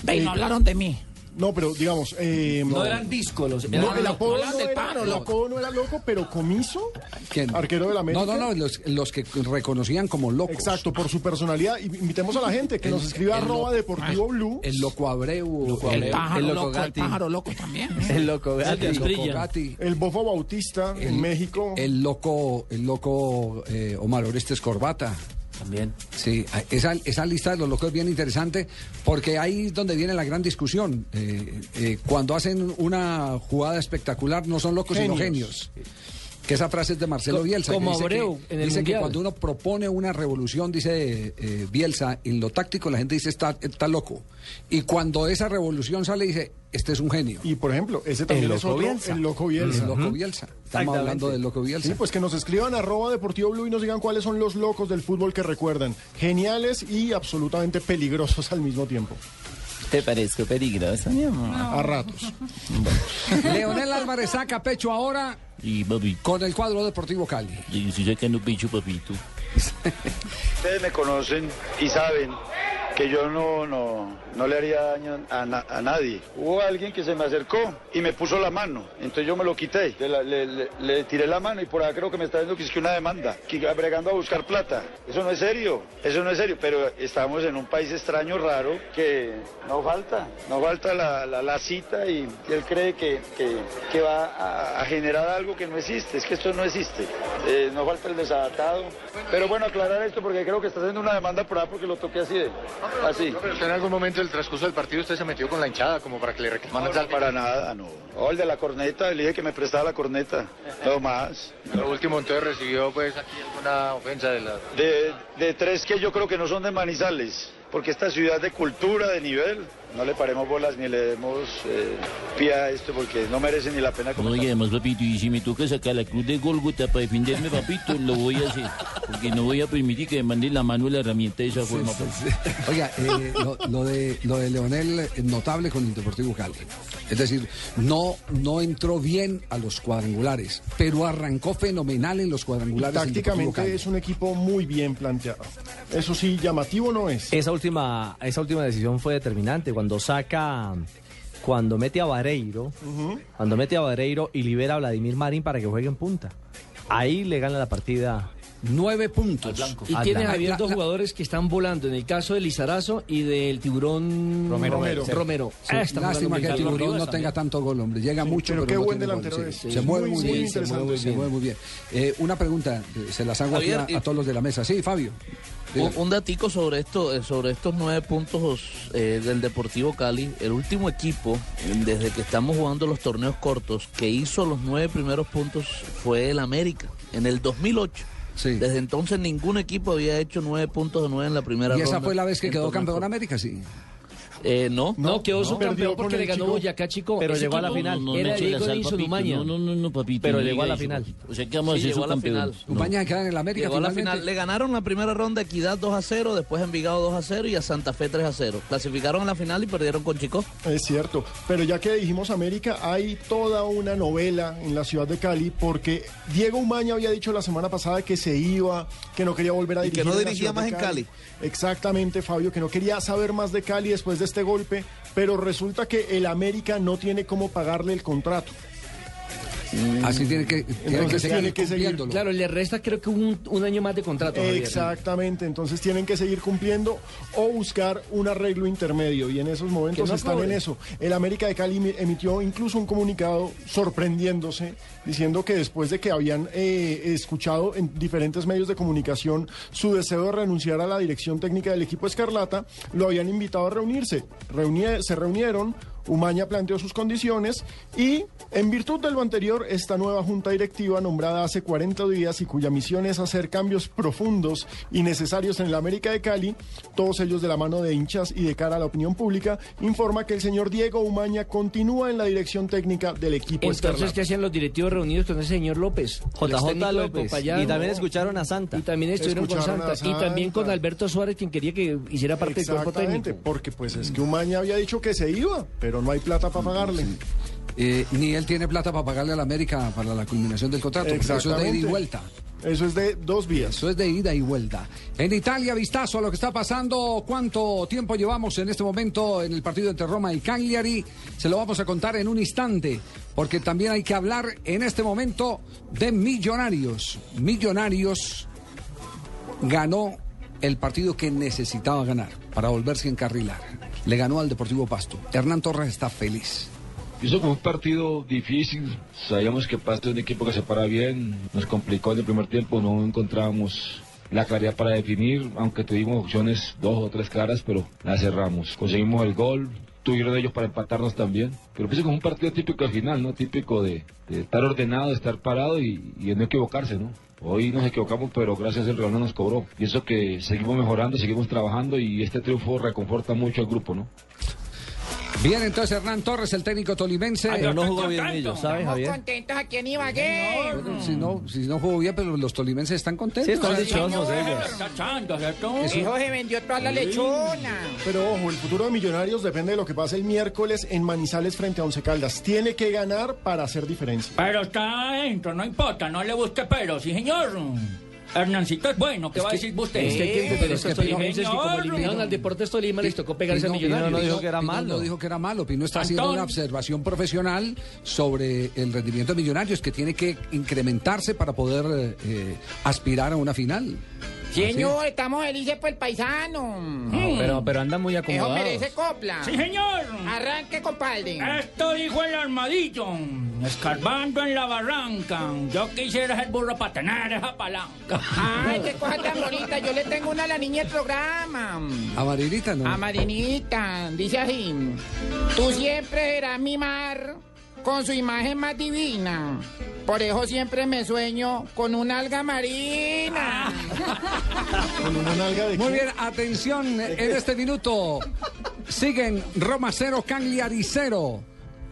S60: Ve, no hablaron de mí.
S72: No, pero digamos. Eh,
S33: No eran díscolos.
S72: no, el apodo,
S60: hablaron
S72: no
S60: del
S72: era, el
S60: loco.
S72: apodo no era loco, pero comiso.
S6: ¿Quién?
S72: Arquero de la América.
S6: No, no, no, los, los que reconocían como locos.
S72: Exacto, por su personalidad. Y Invitemos a la gente que
S6: El-
S72: nos escriba
S6: el
S72: arroba
S6: loco-
S72: deportivo blue.
S6: El loco Abreu.
S60: El
S6: el,
S60: pájaro
S9: el loco
S60: loco, el pájaro loco también. ¿eh?
S9: El loco Gatti.
S8: El
S6: loco. Gatti,
S72: El Bofo Bautista en México.
S6: el loco, el loco eh, Omar Orestes Corbata.
S83: También.
S6: Sí, esa, esa lista de los locos es bien interesante porque ahí es donde viene la gran discusión. Eh, eh, cuando hacen una jugada espectacular no son locos sino
S8: Genios.
S6: Que esa frase es de Marcelo
S8: Co-
S6: Bielsa. que
S8: como
S6: dice
S8: Abreu
S6: que,
S8: en el
S6: dice que cuando uno propone una revolución, dice eh, Bielsa, en lo táctico la gente dice está, está loco. Y cuando esa revolución sale dice, este es un genio.
S7: Y por ejemplo, ese también es otro, el Loco Bielsa.
S6: El Loco Bielsa. Estamos hablando del Loco Bielsa.
S7: Sí, pues que nos escriban arroba Deportivo Blue y nos digan cuáles son los locos del fútbol que recuerdan. Geniales y absolutamente peligrosos al mismo tiempo.
S60: ¿Te parezco peligrosa, mi amor?
S7: A ratos.
S6: Leonel Álvarez saca pecho ahora
S60: Y papi,
S6: con el cuadro Deportivo Cali.
S60: y estoy sacando pecho, papito.
S84: Ustedes me conocen y saben que yo no, no, no le haría daño a, a nadie. Hubo alguien que se me acercó y me puso la mano, entonces yo me lo quité, le, tiré la mano y por ahí creo que me está diciendo que es que una demanda, que bregando a buscar plata. Eso no es serio, eso no es serio, pero estamos en un país extraño, raro, que no falta, no falta la, la- cita y él cree que, que- va a, generar algo que no existe, es que esto no existe. Eh, no falta el desadaptado. Pero bueno, aclarar esto porque creo que está haciendo una demanda por ahí porque lo toqué así de, así.
S85: En algún momento del transcurso del partido usted se metió con la hinchada como para que le reclamaran
S84: No, para nada, no. Oh, el de la corneta, le dije que me prestaba la corneta, no más.
S85: Lo último entonces recibió pues aquí alguna ofensa de la...
S84: De, de tres que yo creo que no son de Manizales, porque esta ciudad de cultura, de nivel, no le paremos bolas ni le demos eh, pie a esto porque no merece ni la pena
S60: No,
S84: comentar.
S60: y además, papito, y si me toca sacar la cruz de Golgota para defenderme, papito, lo voy a hacer. Porque no voy a permitir que me manden la mano la herramienta de esa forma. papito.
S6: Oiga, eh, lo, lo de, lo de Leonel eh, notable con el Deportivo Cali. Es decir, no, no entró bien a los cuadrangulares, pero arrancó fenomenal en los cuadrangulares.
S7: Tácticamente es un equipo muy bien planteado. Eso sí, llamativo no es.
S9: Esa última, esa última decisión fue determinante cuando saca, cuando mete a Vareiro, cuando mete a Vareiro y libera a Vladimir Marín para que juegue en punta. Ahí le gana la partida.
S6: Nueve puntos.
S8: Y
S9: Al
S8: tiene. Javier dos jugadores que están volando. En el caso del Lizarazo y del tiburón
S6: Romero.
S8: Romero. Romero.
S6: Sí,
S8: Ah, está
S6: lástima que el tiburón no tenga tanto gol, hombre. Llega mucho,
S7: pero
S6: pero,
S7: qué
S6: no
S7: buen delantero
S6: gol.
S7: es.
S6: Se mueve
S7: muy,
S6: bien, se mueve, muy bien. Eh, una pregunta, eh, se las hago aquí a,
S12: Javier,
S6: a todos los de la mesa. Sí, Fabio.
S12: Un, un datico sobre esto, eh, sobre estos nueve puntos eh, del Deportivo Cali. El último equipo, desde que estamos jugando los torneos cortos, que hizo los nueve primeros puntos fue el América, en el 2008. Desde entonces ningún equipo había hecho nueve puntos de nueve en la primera
S6: Y esa
S12: ronda
S6: fue la vez que quedó campeón. América, sí.
S12: Eh, no,
S8: No, quedó
S12: no.
S8: subcampeón porque le ganó Boyacá Chico.
S12: Pero llegó a la final.
S8: Era Diego.
S12: No, no, no, no, papito. Pero llegó a la final.
S60: O sea, que vamos a
S12: final.
S60: No.
S6: Umaña queda en el América
S12: Llegó a la final. Le ganaron la primera ronda a Equidad 2 a 0, después Envigado 2 a 0 y a Santa Fe 3 a 0. Clasificaron a la final y perdieron con Chico.
S7: Es cierto, pero ya que dijimos América, hay toda una novela en la ciudad de Cali porque Diego Umaña había dicho la semana pasada que se iba, que no quería volver a
S86: Y que
S7: dirigir.
S86: no dirigía más en Cali.
S7: Exactamente, Fabio, que no quería saber más de Cali después de este golpe, pero resulta que el América no tiene cómo pagarle el contrato.
S6: Así tiene que, tiene que
S7: Entonces
S6: seguir
S7: tiene que seguir.
S8: Claro, le resta creo que un, un año más de contrato. Javier.
S7: Exactamente, entonces tienen que seguir cumpliendo o buscar un arreglo intermedio y en esos momentos
S8: no
S7: están en eso. El América de Cali emi- emitió incluso un comunicado sorprendiéndose, diciendo que después de que habían eh, escuchado en diferentes medios de comunicación su deseo de renunciar a la dirección técnica del equipo Escarlata, lo habían invitado a reunirse. Reunie- se reunieron. Umaña planteó sus condiciones y, en virtud de lo anterior, esta nueva junta directiva nombrada hace 40 días y cuya misión es hacer cambios profundos y necesarios en el América de Cali, todos ellos de la mano de hinchas y de cara a la opinión pública, informa que el señor Diego Umaña continúa en la dirección técnica del equipo
S8: Entonces,
S7: Escarlata.
S8: ¿qué hacían los directivos reunidos con el señor López?
S9: JJ López.
S8: Popayán.
S9: Y también escucharon a Santa.
S8: Y también estuvieron con
S7: Escucharon a
S8: Santa. Y también con
S7: Santa.
S8: Alberto Suárez, quien quería que hiciera parte del cuerpo
S7: Exactamente,
S8: técnico.
S7: porque pues es que Umaña había dicho que se iba, pero no hay plata para pagarle.
S6: Eh, ni él tiene plata para pagarle a la América para la culminación del contrato. Eso es de ida y vuelta.
S7: Eso es de dos vías.
S6: Eso es de ida y vuelta. En Italia, vistazo a lo que está pasando. ¿Cuánto tiempo llevamos en este momento en el partido entre Roma y Cagliari? Se lo vamos a contar en un instante, porque también hay que hablar en este momento de Millonarios. Millonarios ganó el partido que necesitaba ganar para volverse a encarrilar. Le ganó al Deportivo Pasto. Hernán Torres está feliz.
S87: Hizo fue un partido difícil, sabíamos que Pasto es un equipo que se para bien, nos complicó en el primer tiempo, no encontrábamos la claridad para definir, aunque tuvimos opciones dos o tres claras, pero la cerramos. Conseguimos el gol, tuvieron ellos para empatarnos también. Pero pienso es un partido típico al final, ¿no? Típico de, de estar ordenado, de estar parado y, y de no equivocarse, ¿no? Hoy nos equivocamos, pero gracias al Real no nos cobró. Pienso que seguimos mejorando, seguimos trabajando y este triunfo reconforta mucho al grupo, ¿no?
S6: Bien, entonces Hernán Torres, el técnico tolimense.
S9: Pero no jugó bien Millo, ¿sabes,
S88: Estamos
S9: Javier?
S88: contentos aquí en Ibagué.
S6: Si, no, si no jugó bien, pero los tolimenses están contentos.
S9: Sí, están dichosos ellos.
S88: Hijo se vendió toda la lechona.
S72: Pero ojo, el futuro de Millonarios depende de lo que pase el miércoles en Manizales frente a Once Caldas. Tiene que ganar para hacer diferencia.
S33: Pero está adentro, no importa, no le busque pero, sí señor. Hernancito es bueno, ¿qué va a decir usted?
S8: Es que entender
S33: Es que,
S8: tolimenses que como eliminaron al Deportes Tolima les tocó pegarse a Millonarios.
S6: Pino
S9: dijo que era malo.
S6: No dijo que era malo. Pino está haciendo una observación profesional sobre el rendimiento de Millonarios que tiene que incrementarse para poder eh, aspirar a una final.
S88: Señor, estamos felices por el paisano.
S9: No, pero, pero andan muy
S88: Eso
S9: acomodados.
S88: merece copla.
S33: Sí, señor.
S88: Arranque, compadre.
S33: Esto dijo el armadillo, escarbando en la barranca. Yo quisiera ser burro para tener esa palanca.
S88: Ay, qué cosa tan bonita. Yo le tengo una a la niña del programa.
S6: A Marinita no.
S88: A Marinita. Dice así. Tú siempre serás mi mar con su imagen más divina. Por eso siempre me sueño con una alga marina.
S72: Con una nalga de
S6: Muy bien, atención en este minuto. Siguen Roma 0, Cagliari 0.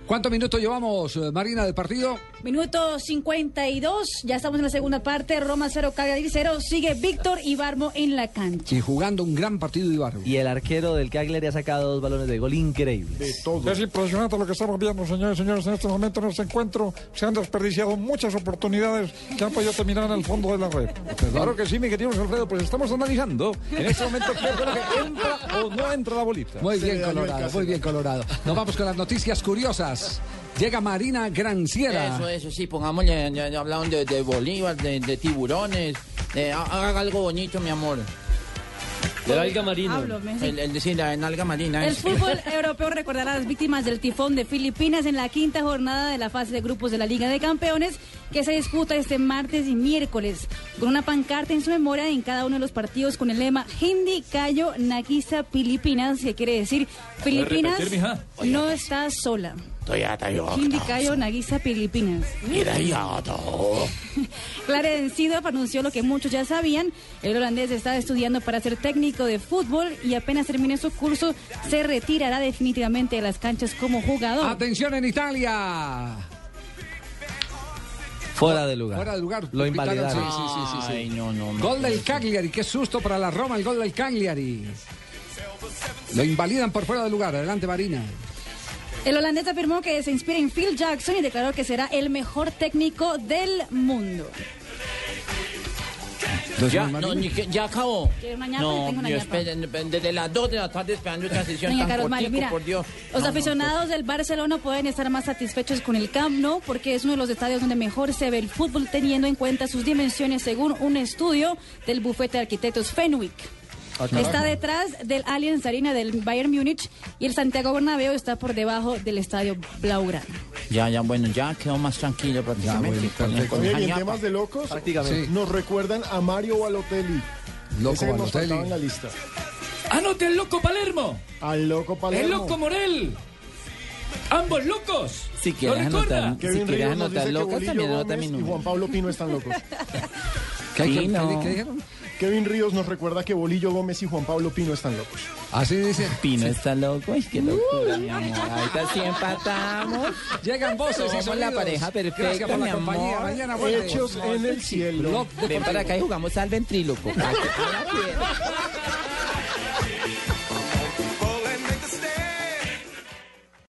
S6: ¿Cuántos minutos llevamos, eh, Marina, del partido?
S19: Minuto 52, ya estamos en la segunda parte. Roma 0, Cagliari 0. Sigue Víctor Ibarmo en la cancha.
S6: Y jugando un gran partido Ibarbo.
S9: Y el arquero del Cagliari ha sacado dos balones de gol increíbles.
S72: De todo.
S82: Es impresionante lo que estamos viendo, señores y señores. En este momento, en este encuentro, se han desperdiciado muchas oportunidades que han podido terminar en el fondo de la red.
S80: Claro que sí, mi querido Alfredo, pues estamos analizando en este momento qué fue lo que entra o no entra la bolita.
S6: Muy bien, Colorado, muy bien, Colorado. Nos vamos con las noticias curiosas. Llega Marina Granciera.
S60: Eso, eso, sí, pongámosle, ya, ya hablaron de, de Bolívar, de, de tiburones, de- ha- haga algo bonito, mi amor.
S8: De la alga marina.
S19: Hablo.
S60: El, el decir, la nalga marina.
S19: El fútbol europeo recordará a las víctimas del tifón de Filipinas en la quinta jornada de la fase de grupos de la Liga de Campeones que se disputa este martes y miércoles con una pancarta en su memoria en cada uno de los partidos con el lema Hindi Cayo Nagisa Filipinas, que quiere decir Filipinas
S33: repetir,
S19: no está sola.
S60: Toyota, yo.
S19: Hindi Cayo Nagisa Filipinas.
S60: Mira, ya, todo.
S19: Clarence Seedorf anunció lo que muchos ya sabían. El holandés está estudiando para ser técnico de fútbol y apenas termine su curso se retirará definitivamente de las canchas como jugador.
S6: Atención en Italia.
S9: Fuera de lugar.
S6: Fuera de lugar.
S9: Lo invalidaron.
S6: Sí, sí, sí, sí, sí.
S60: Ay, no, no, no.
S6: Gol del Cagliari, qué susto para la Roma, el gol del Cagliari. Lo invalidan por fuera de lugar. Adelante, Marina.
S19: El holandés afirmó que se inspira en Phil Jackson y declaró que será el mejor técnico del mundo.
S60: Ya, no, ni que- ya acabó.
S19: ¿Quiere una ñapa?
S60: No,
S19: Tengo una
S60: yo
S19: ñapa.
S60: esperen, desde las 2 de la tarde esperando esta sesión
S19: Doña
S60: tan
S19: Mario,
S60: cortico,
S19: mira,
S60: por Dios.
S19: los
S60: No, no,
S19: aficionados del Barcelona pueden estar más satisfechos con el Camp Nou porque es uno de los estadios donde mejor se ve el fútbol teniendo en cuenta sus dimensiones según un estudio del bufete de arquitectos Fenwick.
S60: Ah.
S19: Está detrás del Allianz Arena del Bayern Múnich y el Santiago Bernabéu está por debajo del estadio Blaugrana.
S60: Ya, ya, bueno, ya quedó más tranquilo prácticamente. con- con
S72: Oye, y en temas de locos,
S60: Prácticamente.
S72: nos recuerdan a Mario Balotelli.
S6: Loco
S72: Ese que nos
S6: Balotelli.
S72: en la lista.
S33: Anote al loco Palermo.
S72: Al loco Palermo.
S33: El loco Morel. Ambos locos.
S60: Si
S33: ¿Lo
S60: quieres anotar, si quieres anotar
S72: Bolillo
S60: también anota mi
S72: y. Juan Pablo Pino están locos.
S6: ¿Qué, qué-
S60: Pino.
S6: qué- qué dijeron?
S72: Kevin Ríos nos recuerda que Bolillo Gómez y Juan Pablo Pino están locos.
S6: Así dice.
S60: Pino está loco, ay, qué locura, mi amor. Ahorita sí empatamos.
S6: Llegan voces y
S60: Somos la pareja
S6: Gracias
S60: perfecta,
S6: por la
S60: mi
S6: compañía.
S60: amor.
S6: Mañana vuelve.
S72: Hechos en el cielo.
S60: Ven para acá y jugamos al ventríloco.